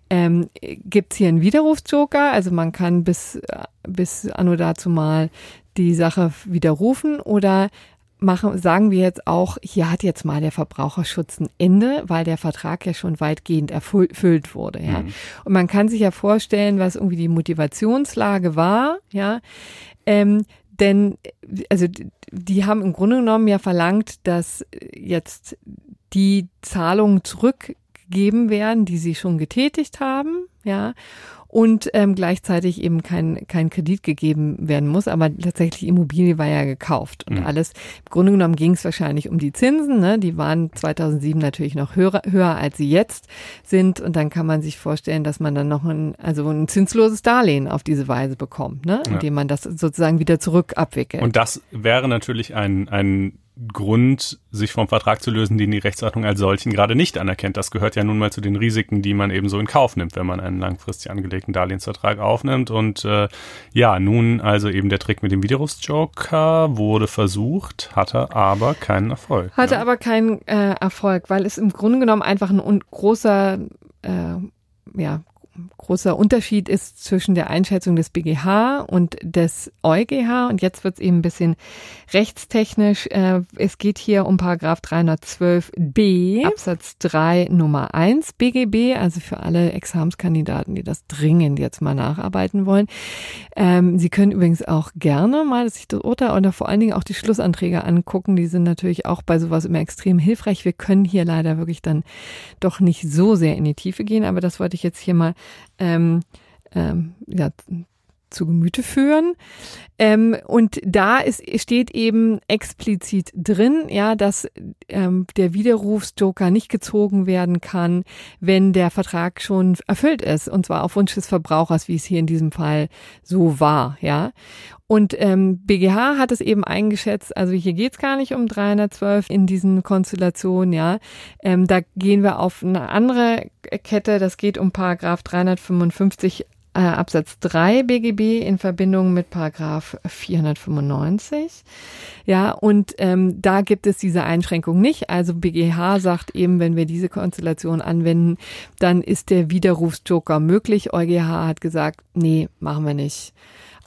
ähm, gibt es hier einen Widerrufsjoker, also man kann bis, bis anno dazu mal die Sache widerrufen oder machen, sagen wir jetzt auch, hier hat jetzt mal der Verbraucherschutz ein Ende, weil der Vertrag ja schon weitgehend erfüllt wurde, ja. Mhm. Und man kann sich ja vorstellen, was irgendwie die Motivationslage war, ja. Ähm, denn, also, die haben im Grunde genommen ja verlangt, dass jetzt die Zahlungen zurückgegeben werden, die sie schon getätigt haben, ja und ähm, gleichzeitig eben kein, kein Kredit gegeben werden muss. Aber tatsächlich Immobilie war ja gekauft und mhm. alles. Im Grunde genommen ging es wahrscheinlich um die Zinsen. Ne? Die waren 2007 natürlich noch höher, höher, als sie jetzt sind. Und dann kann man sich vorstellen, dass man dann noch ein, also ein zinsloses Darlehen auf diese Weise bekommt, ne? indem ja. man das sozusagen wieder zurück abwickelt. Und das wäre natürlich ein, ein Grund, sich vom Vertrag zu lösen, den die Rechtsordnung als solchen gerade nicht anerkennt. Das gehört ja nun mal zu den Risiken, die man eben so in Kauf nimmt, wenn man einen langfristig angelegten Darlehensvertrag aufnimmt. Und äh, ja, nun also eben der Trick mit dem Widerrufsjoker wurde versucht, hatte aber keinen Erfolg. Hatte ja. aber keinen äh, Erfolg, weil es im Grunde genommen einfach ein großer äh, ja, großer Unterschied ist zwischen der Einschätzung des BGH und des EuGH. Und jetzt wird es eben ein bisschen rechtstechnisch. Äh, es geht hier um Paragraph 312b Absatz 3 Nummer 1 BGB, also für alle Examenskandidaten, die das dringend jetzt mal nacharbeiten wollen. Ähm, Sie können übrigens auch gerne mal sich das Urteil oder vor allen Dingen auch die Schlussanträge angucken. Die sind natürlich auch bei sowas immer extrem hilfreich. Wir können hier leider wirklich dann doch nicht so sehr in die Tiefe gehen, aber das wollte ich jetzt hier mal ähm, ähm, ja, zu Gemüte führen. Ähm, und da ist, steht eben explizit drin, ja, dass ähm, der Widerrufsjoker nicht gezogen werden kann, wenn der Vertrag schon erfüllt ist, und zwar auf Wunsch des Verbrauchers, wie es hier in diesem Fall so war, ja. Und ähm, BGH hat es eben eingeschätzt, also hier geht's gar nicht um 312 in diesen Konstellationen, ja. Ähm, da gehen wir auf eine andere Kette, das geht um Paragraph 355 äh, Absatz 3 BGB in Verbindung mit Paragraph 495. Ja, und ähm, da gibt es diese Einschränkung nicht. Also BGH sagt eben, wenn wir diese Konstellation anwenden, dann ist der Widerrufsjoker möglich. EuGH hat gesagt, nee, machen wir nicht.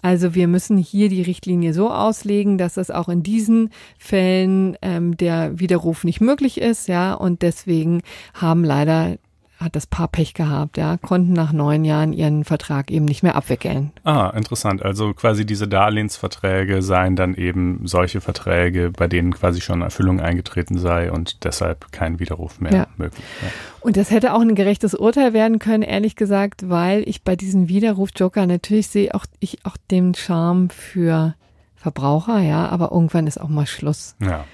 Also wir müssen hier die Richtlinie so auslegen, dass das auch in diesen Fällen ähm, der Widerruf nicht möglich ist, ja, und deswegen haben leider hat das Paar Pech gehabt, ja, konnten nach neun Jahren ihren Vertrag eben nicht mehr abwickeln. Ah, interessant. Also quasi diese Darlehensverträge seien dann eben solche Verträge, bei denen quasi schon Erfüllung eingetreten sei und deshalb kein Widerruf mehr ja. möglich. Ja. Und das hätte auch ein gerechtes Urteil werden können, ehrlich gesagt, weil ich bei diesem Widerruf Joker natürlich sehe auch ich auch den Charme für Verbraucher, ja, aber irgendwann ist auch mal Schluss. Ja.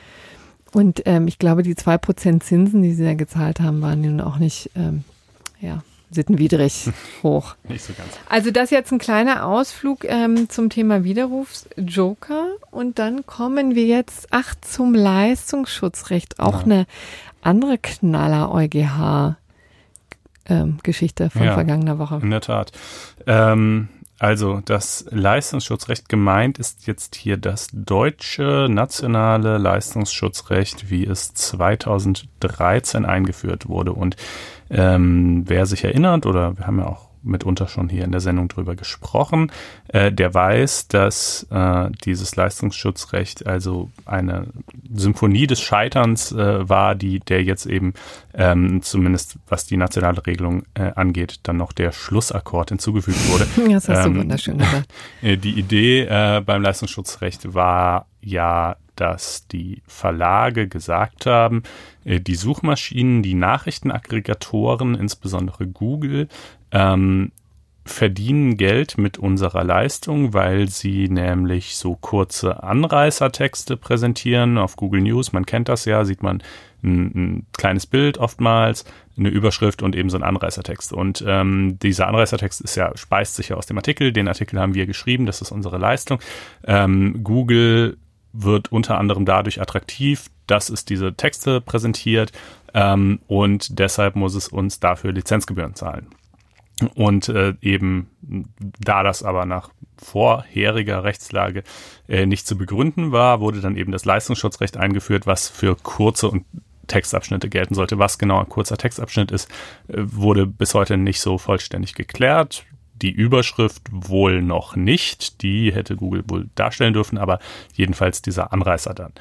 Und ähm, ich glaube, die zwei Prozent Zinsen, die sie da gezahlt haben, waren nun auch nicht, ähm, ja, sittenwidrig hoch. Nicht so ganz. Also das jetzt ein kleiner Ausflug ähm, zum Thema Widerrufsjoker. Und dann kommen wir jetzt, ach, zum Leistungsschutzrecht. Auch ja. eine andere Knaller-EuGH. Ähm, Geschichte von ja, vergangener Woche. In der Tat. Ähm, also das Leistungsschutzrecht gemeint ist jetzt hier das deutsche nationale Leistungsschutzrecht, wie es 2013 eingeführt wurde. Und ähm, wer sich erinnert, oder wir haben ja auch mitunter schon hier in der Sendung drüber gesprochen. Äh, der weiß, dass äh, dieses Leistungsschutzrecht also eine Symphonie des Scheiterns äh, war, die der jetzt eben ähm, zumindest was die nationale Regelung äh, angeht, dann noch der Schlussakkord hinzugefügt wurde. Das hast ähm, du wunderschön gesagt. Äh, die Idee äh, beim Leistungsschutzrecht war ja, dass die Verlage gesagt haben, die Suchmaschinen, die Nachrichtenaggregatoren, insbesondere Google, ähm, verdienen Geld mit unserer Leistung, weil sie nämlich so kurze Anreißertexte präsentieren auf Google News. Man kennt das ja, sieht man ein, ein kleines Bild oftmals, eine Überschrift und eben so ein Anreißertext. Und ähm, dieser Anreißertext ist ja, speist sich ja aus dem Artikel. Den Artikel haben wir geschrieben, das ist unsere Leistung. Ähm, Google wird unter anderem dadurch attraktiv, dass es diese Texte präsentiert ähm, und deshalb muss es uns dafür Lizenzgebühren zahlen. Und äh, eben da das aber nach vorheriger Rechtslage äh, nicht zu begründen war, wurde dann eben das Leistungsschutzrecht eingeführt, was für kurze und Textabschnitte gelten sollte. Was genau ein kurzer Textabschnitt ist, äh, wurde bis heute nicht so vollständig geklärt die Überschrift wohl noch nicht. Die hätte Google wohl darstellen dürfen, aber jedenfalls dieser Anreißer dann.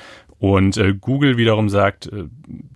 Und äh, Google wiederum sagt, äh,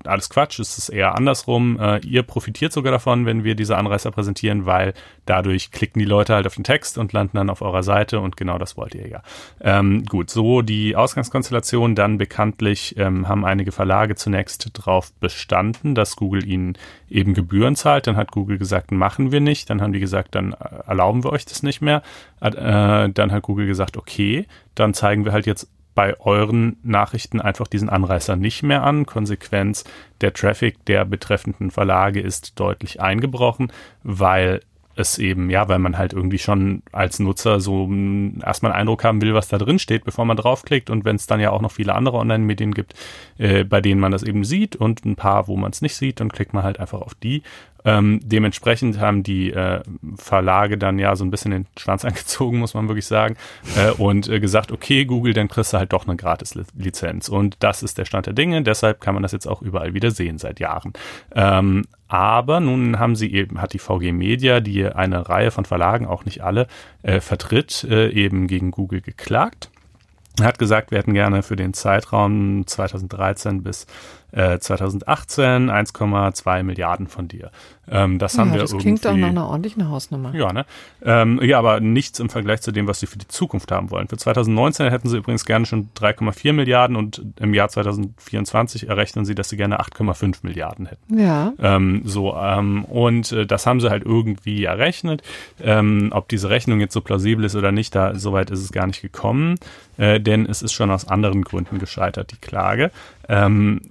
alles Quatsch, es ist eher andersrum. Äh, ihr profitiert sogar davon, wenn wir diese Anreißer präsentieren, weil dadurch klicken die Leute halt auf den Text und landen dann auf eurer Seite und genau das wollt ihr ja. Ähm, gut, so die Ausgangskonstellation. Dann bekanntlich ähm, haben einige Verlage zunächst darauf bestanden, dass Google ihnen eben Gebühren zahlt. Dann hat Google gesagt, machen wir nicht. Dann haben die gesagt, dann äh, erlauben wir euch das nicht mehr. Äh, dann hat Google gesagt, okay, dann zeigen wir halt jetzt bei euren Nachrichten einfach diesen Anreißer nicht mehr an. Konsequenz, der Traffic der betreffenden Verlage ist deutlich eingebrochen, weil es eben, ja, weil man halt irgendwie schon als Nutzer so erstmal einen Eindruck haben will, was da drin steht, bevor man draufklickt. Und wenn es dann ja auch noch viele andere Online-Medien gibt, äh, bei denen man das eben sieht und ein paar, wo man es nicht sieht, dann klickt man halt einfach auf die. Ähm, dementsprechend haben die äh, Verlage dann ja so ein bisschen den Schwanz angezogen, muss man wirklich sagen, äh, und äh, gesagt, okay, Google, dann kriegst du halt doch eine Gratis-Lizenz. Und das ist der Stand der Dinge, deshalb kann man das jetzt auch überall wieder sehen seit Jahren. Ähm, aber nun haben sie eben, hat die VG Media, die eine Reihe von Verlagen, auch nicht alle, äh, vertritt, äh, eben gegen Google geklagt. Hat gesagt, wir hätten gerne für den Zeitraum 2013 bis äh, 2018 1,2 Milliarden von dir. Ähm, das ja, haben wir das irgendwie. Das klingt doch nach einer ordentlichen Hausnummer. Ja, ne? Ähm, ja, aber nichts im Vergleich zu dem, was sie für die Zukunft haben wollen. Für 2019 hätten sie übrigens gerne schon 3,4 Milliarden und im Jahr 2024 errechnen sie, dass sie gerne 8,5 Milliarden hätten. Ja. Ähm, so, ähm, und äh, das haben sie halt irgendwie errechnet. Ähm, ob diese Rechnung jetzt so plausibel ist oder nicht, da soweit ist es gar nicht gekommen, äh, denn es ist schon aus anderen Gründen gescheitert, die Klage. Ähm,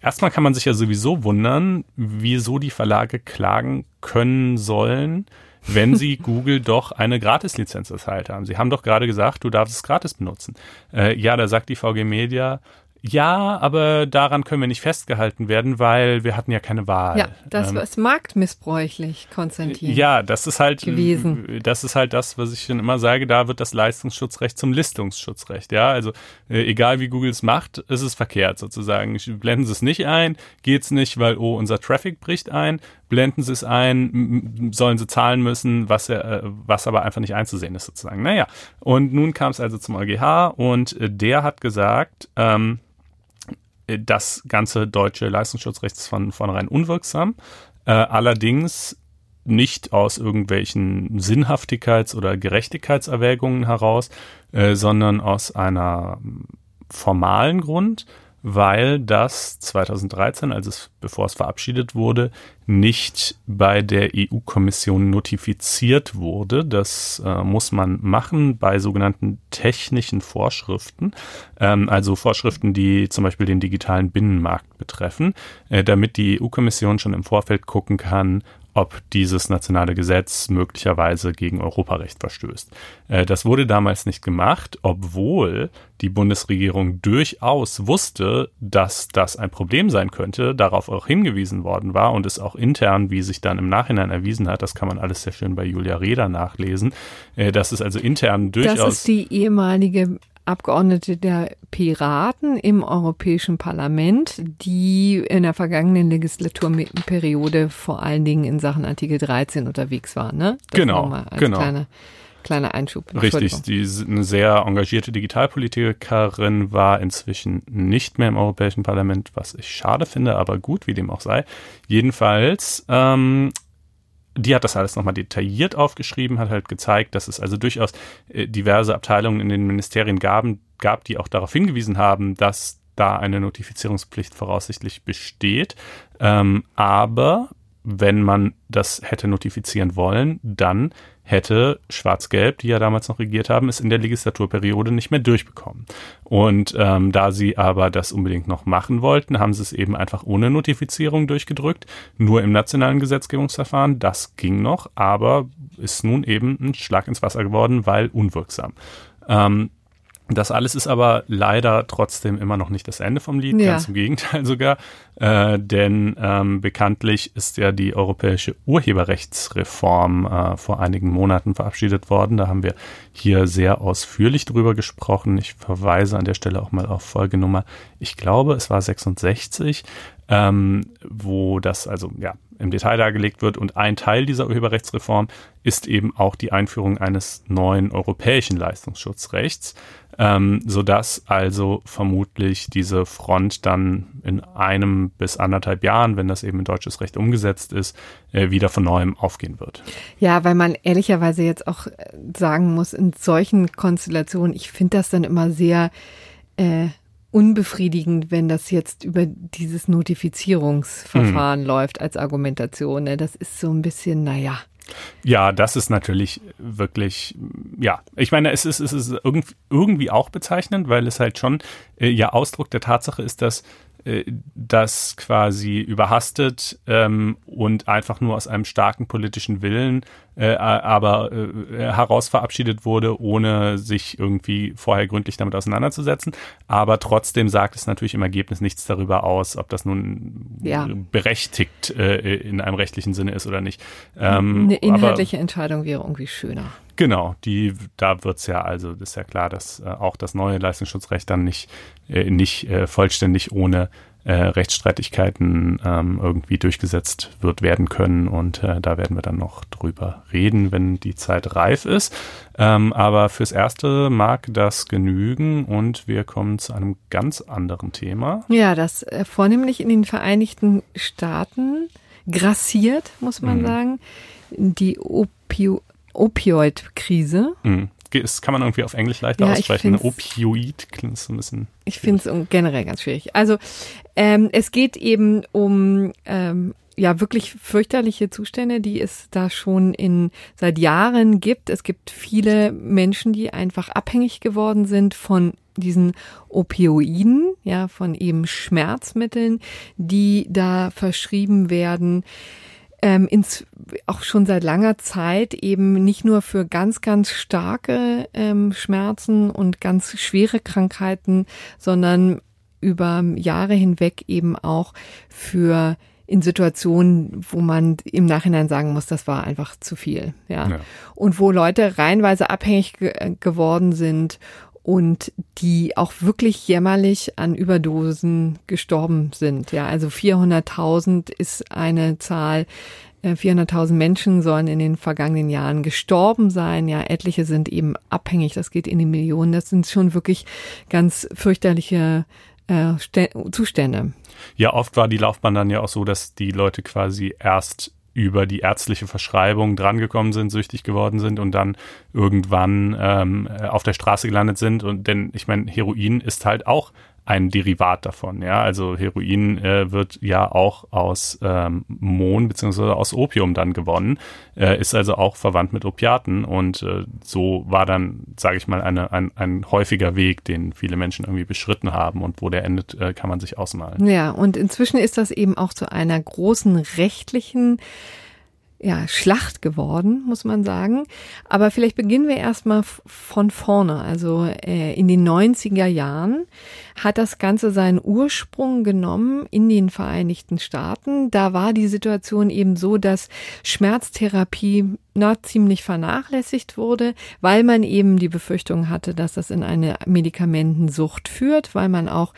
erstmal kann man sich ja sowieso wundern, wieso die Verlage klagen können sollen, wenn sie Google doch eine Gratislizenz erteilt haben. Sie haben doch gerade gesagt, du darfst es gratis benutzen. Äh, ja, da sagt die VG Media, Ja, aber daran können wir nicht festgehalten werden, weil wir hatten ja keine Wahl. Ja, das ähm, ist marktmissbräuchlich, Konstantin. Ja, das ist halt gewesen. Das ist halt das, was ich schon immer sage, da wird das Leistungsschutzrecht zum Listungsschutzrecht. Ja, also äh, egal wie Google es macht, ist es verkehrt sozusagen. Blenden Sie es nicht ein, geht's nicht, weil oh, unser Traffic bricht ein, blenden Sie es ein, sollen Sie zahlen müssen, was, äh, was aber einfach nicht einzusehen ist sozusagen. Naja, und nun kam es also zum EuGH und äh, der hat gesagt, ähm, das ganze deutsche Leistungsschutzrecht ist von vornherein unwirksam. Äh, allerdings nicht aus irgendwelchen Sinnhaftigkeits- oder Gerechtigkeitserwägungen heraus, äh, sondern aus einer formalen Grund weil das 2013, als es, bevor es verabschiedet wurde, nicht bei der EU-Kommission notifiziert wurde. Das äh, muss man machen bei sogenannten technischen Vorschriften, ähm, also Vorschriften, die zum Beispiel den digitalen Binnenmarkt betreffen, äh, damit die EU-Kommission schon im Vorfeld gucken kann, ob dieses nationale Gesetz möglicherweise gegen Europarecht verstößt. Äh, das wurde damals nicht gemacht, obwohl die Bundesregierung durchaus wusste, dass das ein Problem sein könnte, darauf auch hingewiesen worden war und es auch intern, wie sich dann im Nachhinein erwiesen hat, das kann man alles sehr schön bei Julia Reda nachlesen, äh, dass es also intern durchaus. Das ist die ehemalige Abgeordnete der Piraten im Europäischen Parlament, die in der vergangenen Legislaturperiode vor allen Dingen in Sachen Artikel 13 unterwegs war. Ne? Das genau, genau. Kleine, kleiner Einschub. Richtig, die eine sehr engagierte Digitalpolitikerin war inzwischen nicht mehr im Europäischen Parlament, was ich schade finde, aber gut, wie dem auch sei. Jedenfalls ähm, die hat das alles nochmal detailliert aufgeschrieben, hat halt gezeigt, dass es also durchaus äh, diverse Abteilungen in den Ministerien gab, gab, die auch darauf hingewiesen haben, dass da eine Notifizierungspflicht voraussichtlich besteht. Ähm, aber wenn man das hätte notifizieren wollen, dann hätte Schwarz-Gelb, die ja damals noch regiert haben, es in der Legislaturperiode nicht mehr durchbekommen. Und ähm, da sie aber das unbedingt noch machen wollten, haben sie es eben einfach ohne Notifizierung durchgedrückt, nur im nationalen Gesetzgebungsverfahren. Das ging noch, aber ist nun eben ein Schlag ins Wasser geworden, weil unwirksam. Ähm, das alles ist aber leider trotzdem immer noch nicht das Ende vom Lied, ja. ganz im Gegenteil sogar, äh, denn ähm, bekanntlich ist ja die europäische Urheberrechtsreform äh, vor einigen Monaten verabschiedet worden. Da haben wir hier sehr ausführlich drüber gesprochen. Ich verweise an der Stelle auch mal auf Folgenummer, ich glaube, es war 66, ähm, wo das also ja im Detail dargelegt wird. Und ein Teil dieser Urheberrechtsreform ist eben auch die Einführung eines neuen europäischen Leistungsschutzrechts ähm, sodass also vermutlich diese Front dann in einem bis anderthalb Jahren, wenn das eben in deutsches Recht umgesetzt ist, äh, wieder von neuem aufgehen wird. Ja, weil man ehrlicherweise jetzt auch äh, sagen muss, in solchen Konstellationen, ich finde das dann immer sehr äh, unbefriedigend, wenn das jetzt über dieses Notifizierungsverfahren hm. läuft als Argumentation. Ne? Das ist so ein bisschen, naja. Ja, das ist natürlich wirklich, ja, ich meine, es ist, es ist irgendwie auch bezeichnend, weil es halt schon äh, ja Ausdruck der Tatsache ist, dass das quasi überhastet ähm, und einfach nur aus einem starken politischen Willen, äh, aber äh, heraus verabschiedet wurde, ohne sich irgendwie vorher gründlich damit auseinanderzusetzen. Aber trotzdem sagt es natürlich im Ergebnis nichts darüber aus, ob das nun ja. berechtigt äh, in einem rechtlichen Sinne ist oder nicht. Ähm, Eine inhaltliche Entscheidung wäre irgendwie schöner. Genau, die, da wird's ja, also ist ja klar, dass äh, auch das neue Leistungsschutzrecht dann nicht, äh, nicht äh, vollständig ohne äh, Rechtsstreitigkeiten ähm, irgendwie durchgesetzt wird werden können. Und äh, da werden wir dann noch drüber reden, wenn die Zeit reif ist. Ähm, aber fürs Erste mag das genügen und wir kommen zu einem ganz anderen Thema. Ja, das äh, vornehmlich in den Vereinigten Staaten grassiert, muss man mhm. sagen. Die Opio Opioid-Krise. Mhm. Das kann man irgendwie auf Englisch leichter ja, aussprechen. Opioid klingt so ein bisschen. Ich finde es generell ganz schwierig. Also ähm, es geht eben um ähm, ja wirklich fürchterliche Zustände, die es da schon in seit Jahren gibt. Es gibt viele Menschen, die einfach abhängig geworden sind von diesen Opioiden, ja, von eben Schmerzmitteln, die da verschrieben werden ähm, ins, auch schon seit langer Zeit eben nicht nur für ganz, ganz starke ähm, Schmerzen und ganz schwere Krankheiten, sondern über Jahre hinweg eben auch für in Situationen, wo man im Nachhinein sagen muss, das war einfach zu viel, ja. ja. Und wo Leute reihenweise abhängig ge geworden sind und die auch wirklich jämmerlich an Überdosen gestorben sind, ja. Also 400.000 ist eine Zahl, 400.000 äh, Menschen sollen in den vergangenen Jahren gestorben sein. Ja, etliche sind eben abhängig. Das geht in die Millionen. Das sind schon wirklich ganz fürchterliche äh, Zustände. Ja, oft war die Laufbahn dann ja auch so, dass die Leute quasi erst über die ärztliche Verschreibung drangekommen sind, süchtig geworden sind und dann irgendwann ähm, auf der Straße gelandet sind. Und denn ich meine, Heroin ist halt auch ein Derivat davon. Ja, also Heroin äh, wird ja auch aus ähm, Mohn beziehungsweise aus Opium dann gewonnen, äh, ist also auch verwandt mit Opiaten und äh, so war dann, sage ich mal, eine, ein, ein häufiger Weg, den viele Menschen irgendwie beschritten haben und wo der endet, äh, kann man sich ausmalen. Ja, und inzwischen ist das eben auch zu einer großen rechtlichen ja, Schlacht geworden, muss man sagen. Aber vielleicht beginnen wir erstmal von vorne. Also äh, in den 90er Jahren hat das Ganze seinen Ursprung genommen in den Vereinigten Staaten. Da war die Situation eben so, dass Schmerztherapie na, ziemlich vernachlässigt wurde, weil man eben die Befürchtung hatte, dass das in eine Medikamentensucht führt, weil man auch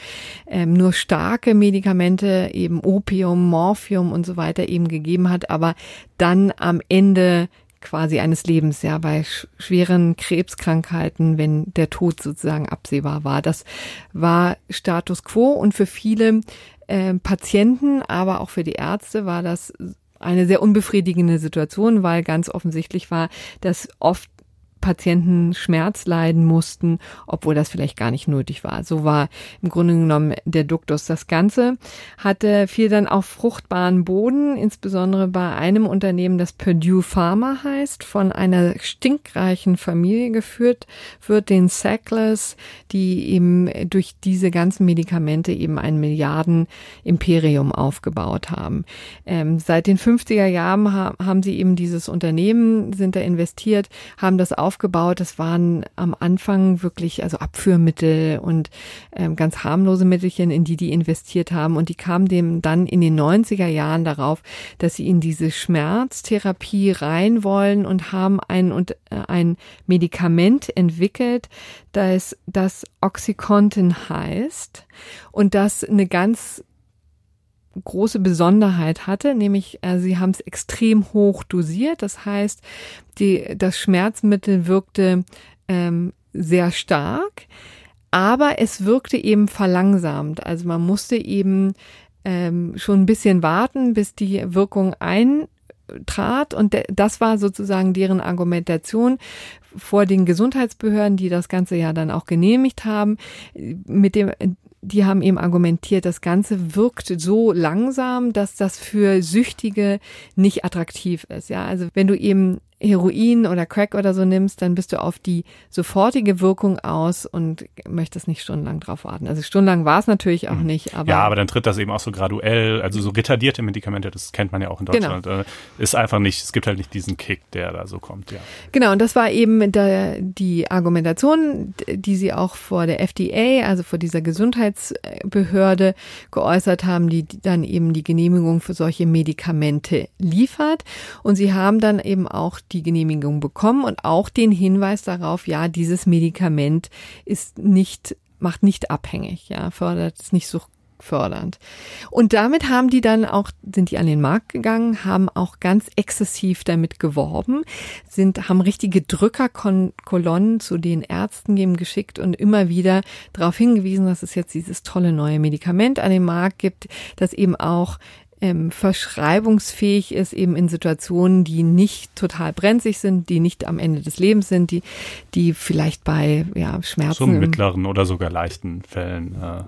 ähm, nur starke Medikamente, eben Opium, Morphium und so weiter eben gegeben hat, aber dann am Ende quasi eines Lebens, ja, bei schweren Krebskrankheiten, wenn der Tod sozusagen absehbar war. Das war Status quo und für viele äh, Patienten, aber auch für die Ärzte war das eine sehr unbefriedigende Situation, weil ganz offensichtlich war, dass oft Patienten Schmerz leiden mussten, obwohl das vielleicht gar nicht nötig war. So war im Grunde genommen der Duktus. Das Ganze hatte viel dann auf fruchtbaren Boden, insbesondere bei einem Unternehmen, das Purdue Pharma heißt, von einer stinkreichen Familie geführt wird, den Sacklers, die eben durch diese ganzen Medikamente eben ein Milliarden-Imperium aufgebaut haben. Ähm, seit den 50er Jahren haben sie eben dieses Unternehmen, sind da investiert, haben das aufgebaut aufgebaut. Das waren am Anfang wirklich also Abführmittel und ähm, ganz harmlose Mittelchen, in die die investiert haben. Und die kamen dem dann in den 90er Jahren darauf, dass sie in diese Schmerztherapie rein wollen und haben ein, und, äh, ein Medikament entwickelt, das, das Oxycontin heißt und das eine ganz große Besonderheit hatte, nämlich äh, sie haben es extrem hoch dosiert. Das heißt, die, das Schmerzmittel wirkte ähm, sehr stark, aber es wirkte eben verlangsamt. Also man musste eben ähm, schon ein bisschen warten, bis die Wirkung eintrat. Und das war sozusagen deren Argumentation vor den Gesundheitsbehörden, die das Ganze ja dann auch genehmigt haben, mit dem die haben eben argumentiert, das Ganze wirkt so langsam, dass das für Süchtige nicht attraktiv ist. Ja, also wenn du eben Heroin oder Crack oder so nimmst, dann bist du auf die sofortige Wirkung aus und möchtest nicht stundenlang drauf warten. Also stundenlang war es natürlich auch mhm. nicht, aber. Ja, aber dann tritt das eben auch so graduell, also so retardierte Medikamente, das kennt man ja auch in genau. Deutschland. Genau. Ist einfach nicht, es gibt halt nicht diesen Kick, der da so kommt, ja. Genau, und das war eben der, die Argumentation, die sie auch vor der FDA, also vor dieser Gesundheitsbehörde geäußert haben, die dann eben die Genehmigung für solche Medikamente liefert. Und sie haben dann eben auch die Genehmigung bekommen und auch den Hinweis darauf, ja, dieses Medikament ist nicht, macht nicht abhängig, ja, fördert es nicht so fördernd. Und damit haben die dann auch, sind die an den Markt gegangen, haben auch ganz exzessiv damit geworben, sind, haben richtige Drückerkolonnen zu den Ärzten geben geschickt und immer wieder darauf hingewiesen, dass es jetzt dieses tolle neue Medikament an den Markt gibt, das eben auch ähm, verschreibungsfähig ist, eben in Situationen, die nicht total brenzlig sind, die nicht am Ende des Lebens sind, die, die vielleicht bei ja, Schmerzen. So mittleren oder sogar leichten Fällen äh,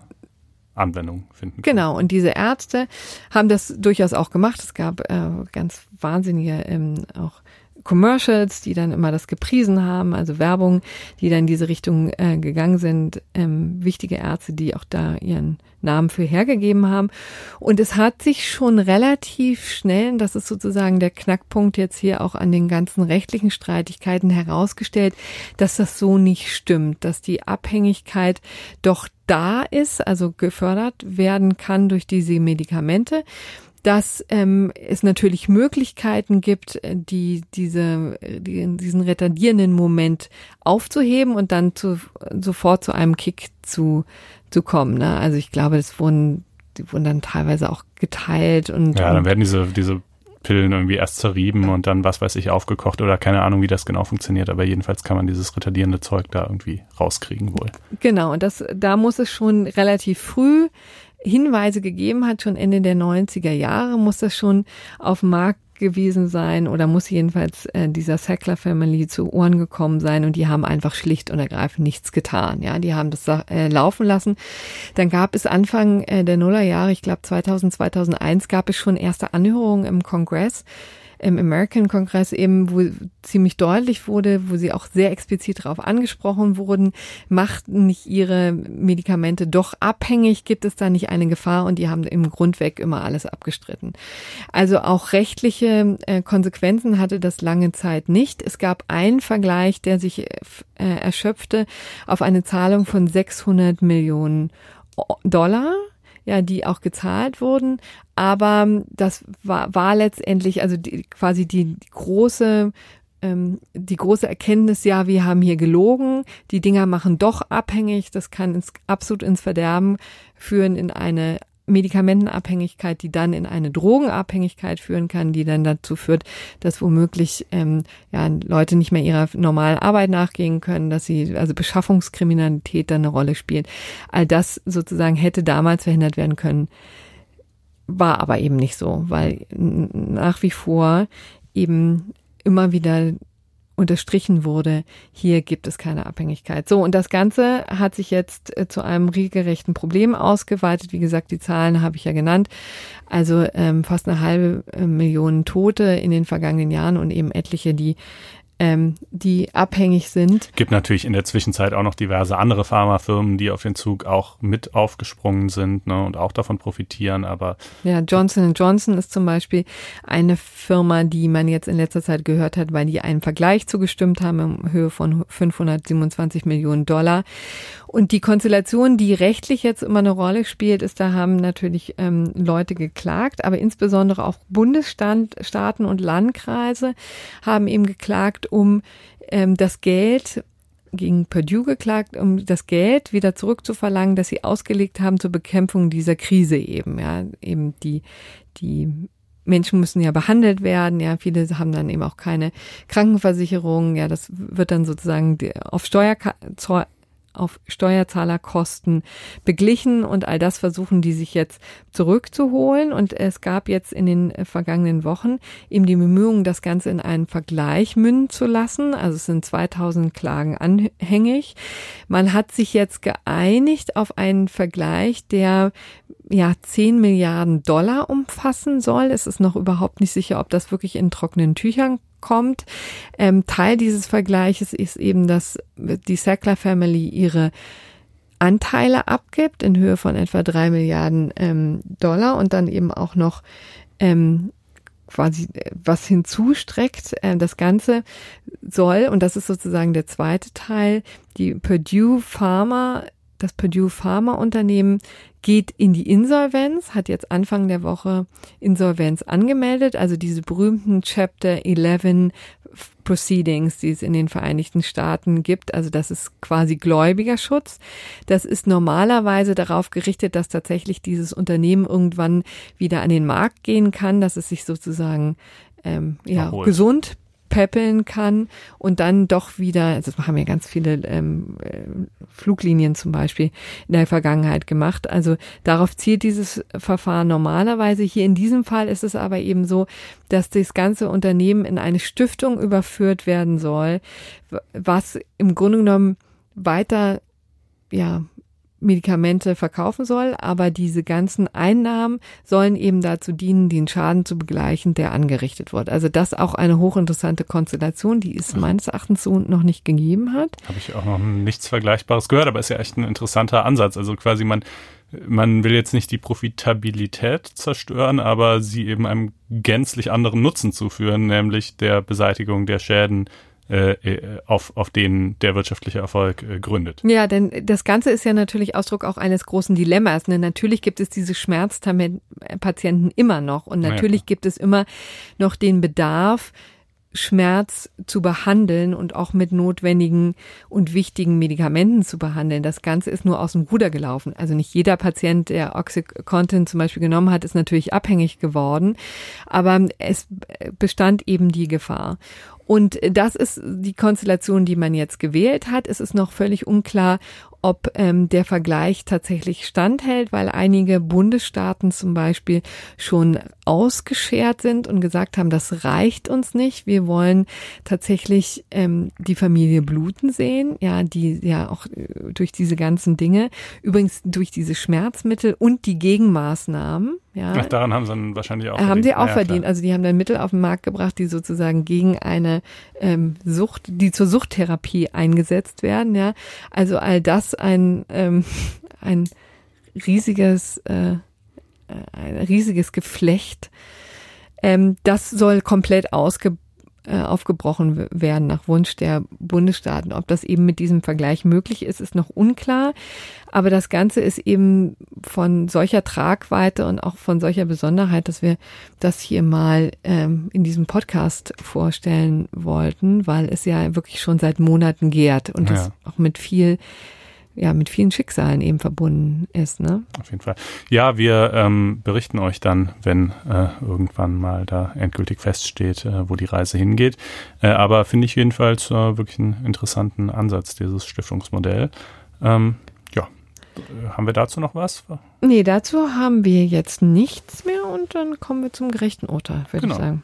Anwendung finden. Können. Genau, und diese Ärzte haben das durchaus auch gemacht. Es gab äh, ganz wahnsinnige ähm, auch Commercials, die dann immer das gepriesen haben, also Werbung, die dann in diese Richtung äh, gegangen sind. Ähm, wichtige Ärzte, die auch da ihren Namen für hergegeben haben. Und es hat sich schon relativ schnell, das ist sozusagen der Knackpunkt jetzt hier auch an den ganzen rechtlichen Streitigkeiten herausgestellt, dass das so nicht stimmt, dass die Abhängigkeit doch da ist, also gefördert werden kann durch diese Medikamente dass ähm, es natürlich Möglichkeiten gibt, äh, die diese die, diesen retardierenden Moment aufzuheben und dann zu, sofort zu einem Kick zu zu kommen. Ne? Also ich glaube, das wurden die wurden dann teilweise auch geteilt und ja, dann werden diese diese Pillen irgendwie erst zerrieben und dann was weiß ich aufgekocht oder keine Ahnung, wie das genau funktioniert, aber jedenfalls kann man dieses retardierende Zeug da irgendwie rauskriegen wohl. Genau, und das da muss es schon relativ früh Hinweise gegeben hat, schon Ende der 90er Jahre, muss das schon auf dem Markt gewesen sein oder muss jedenfalls äh, dieser Sackler Family zu Ohren gekommen sein und die haben einfach schlicht und ergreifend nichts getan. Ja, die haben das äh, laufen lassen. Dann gab es Anfang äh, der Nullerjahre, ich glaube 2000, 2001 gab es schon erste Anhörungen im Kongress im American Kongress eben, wo ziemlich deutlich wurde, wo sie auch sehr explizit darauf angesprochen wurden, machten nicht ihre Medikamente doch abhängig, gibt es da nicht eine Gefahr und die haben im Grundweg immer alles abgestritten. Also auch rechtliche äh, Konsequenzen hatte das lange Zeit nicht. Es gab einen Vergleich, der sich äh, erschöpfte auf eine Zahlung von 600 Millionen Dollar ja, die auch gezahlt wurden. Aber das war, war letztendlich also die, quasi die große ähm, die große Erkenntnis, ja, wir haben hier gelogen, die Dinger machen doch abhängig, das kann ins, absolut ins Verderben führen in eine Medikamentenabhängigkeit, die dann in eine Drogenabhängigkeit führen kann, die dann dazu führt, dass womöglich ähm, ja, Leute nicht mehr ihrer normalen Arbeit nachgehen können, dass sie, also Beschaffungskriminalität dann eine Rolle spielt. All das sozusagen hätte damals verhindert werden können, war aber eben nicht so, weil nach wie vor eben immer wieder unterstrichen wurde, hier gibt es keine Abhängigkeit. So, und das Ganze hat sich jetzt äh, zu einem regelrechten Problem ausgeweitet. Wie gesagt, die Zahlen habe ich ja genannt. Also ähm, fast eine halbe äh, Million Tote in den vergangenen Jahren und eben etliche, die ähm, die abhängig sind. Gibt natürlich in der Zwischenzeit auch noch diverse andere Pharmafirmen, die auf den Zug auch mit aufgesprungen sind ne, und auch davon profitieren. Aber ja, Johnson Johnson ist zum Beispiel eine Firma, die man jetzt in letzter Zeit gehört hat, weil die einen Vergleich zugestimmt haben in Höhe von 527 Millionen Dollar. Und die Konstellation, die rechtlich jetzt immer eine Rolle spielt, ist, da haben natürlich ähm, Leute geklagt, aber insbesondere auch Bundesstaaten und Landkreise haben eben geklagt, um ähm, das Geld gegen Purdue geklagt, um das Geld wieder zurückzuverlangen, das sie ausgelegt haben zur Bekämpfung dieser Krise eben, ja, eben die, die Menschen müssen ja behandelt werden, ja, viele haben dann eben auch keine Krankenversicherung, ja, das wird dann sozusagen auf Steuer, auf Steuerzahlerkosten beglichen und all das versuchen die sich jetzt zurückzuholen. Und es gab jetzt in den vergangenen Wochen eben die Bemühungen, das Ganze in einen Vergleich münden zu lassen. Also es sind 2000 Klagen anhängig. Man hat sich jetzt geeinigt auf einen Vergleich, der ja 10 Milliarden Dollar umfassen soll. Es ist noch überhaupt nicht sicher, ob das wirklich in trockenen Tüchern kommt. Ähm, Teil dieses Vergleiches ist eben, dass die Sackler Family ihre Anteile abgibt in Höhe von etwa drei Milliarden ähm, Dollar und dann eben auch noch ähm, quasi äh, was hinzustreckt. Ähm, das Ganze soll, und das ist sozusagen der zweite Teil, die Purdue Pharma, das Purdue Pharma Unternehmen geht in die Insolvenz, hat jetzt Anfang der Woche Insolvenz angemeldet, also diese berühmten Chapter 11 Proceedings, die es in den Vereinigten Staaten gibt. Also das ist quasi Gläubigerschutz. Das ist normalerweise darauf gerichtet, dass tatsächlich dieses Unternehmen irgendwann wieder an den Markt gehen kann, dass es sich sozusagen ähm, ja, gesund peppeln kann und dann doch wieder, also das haben ja ganz viele ähm, äh, Fluglinien zum Beispiel in der Vergangenheit gemacht. Also darauf zielt dieses Verfahren normalerweise. Hier in diesem Fall ist es aber eben so, dass das ganze Unternehmen in eine Stiftung überführt werden soll, was im Grunde genommen weiter ja Medikamente verkaufen soll, aber diese ganzen Einnahmen sollen eben dazu dienen, den Schaden zu begleichen, der angerichtet wird. Also das auch eine hochinteressante Konstellation, die es meines Erachtens so noch nicht gegeben hat. Habe ich auch noch nichts Vergleichbares gehört, aber ist ja echt ein interessanter Ansatz. Also quasi man man will jetzt nicht die Profitabilität zerstören, aber sie eben einem gänzlich anderen Nutzen zuführen, nämlich der Beseitigung der Schäden auf, auf denen der wirtschaftliche Erfolg äh, gründet. Ja, denn das Ganze ist ja natürlich Ausdruck auch eines großen Dilemmas. Ne? Natürlich gibt es diese Schmerzpatienten immer noch und natürlich ja. gibt es immer noch den Bedarf, Schmerz zu behandeln und auch mit notwendigen und wichtigen Medikamenten zu behandeln. Das Ganze ist nur aus dem Ruder gelaufen. Also nicht jeder Patient, der Oxycontin zum Beispiel genommen hat, ist natürlich abhängig geworden, aber es bestand eben die Gefahr. Und das ist die Konstellation, die man jetzt gewählt hat. Es ist noch völlig unklar, ob ähm, der Vergleich tatsächlich standhält, weil einige Bundesstaaten zum Beispiel schon ausgeschert sind und gesagt haben, das reicht uns nicht. Wir wollen tatsächlich ähm, die Familie bluten sehen, ja, die ja auch äh, durch diese ganzen Dinge, übrigens durch diese Schmerzmittel und die Gegenmaßnahmen, ja. Ach, daran haben sie dann wahrscheinlich auch verdient. Haben sie auch ja, verdient. Klar. Also die haben dann Mittel auf den Markt gebracht, die sozusagen gegen eine ähm, Sucht, die zur Suchttherapie eingesetzt werden, ja. Also all das ein, ähm, ein riesiges, äh, ein riesiges Geflecht. Ähm, das soll komplett ausge äh, aufgebrochen werden nach Wunsch der Bundesstaaten. Ob das eben mit diesem Vergleich möglich ist, ist noch unklar. Aber das Ganze ist eben von solcher Tragweite und auch von solcher Besonderheit, dass wir das hier mal ähm, in diesem Podcast vorstellen wollten, weil es ja wirklich schon seit Monaten gärt und ja. das auch mit viel ja mit vielen Schicksalen eben verbunden ist. Ne? Auf jeden Fall. Ja, wir ähm, berichten euch dann, wenn äh, irgendwann mal da endgültig feststeht, äh, wo die Reise hingeht. Äh, aber finde ich jedenfalls äh, wirklich einen interessanten Ansatz, dieses Stiftungsmodell. Ähm, ja, haben wir dazu noch was? Nee, dazu haben wir jetzt nichts mehr und dann kommen wir zum gerechten Urteil, würde genau. ich sagen.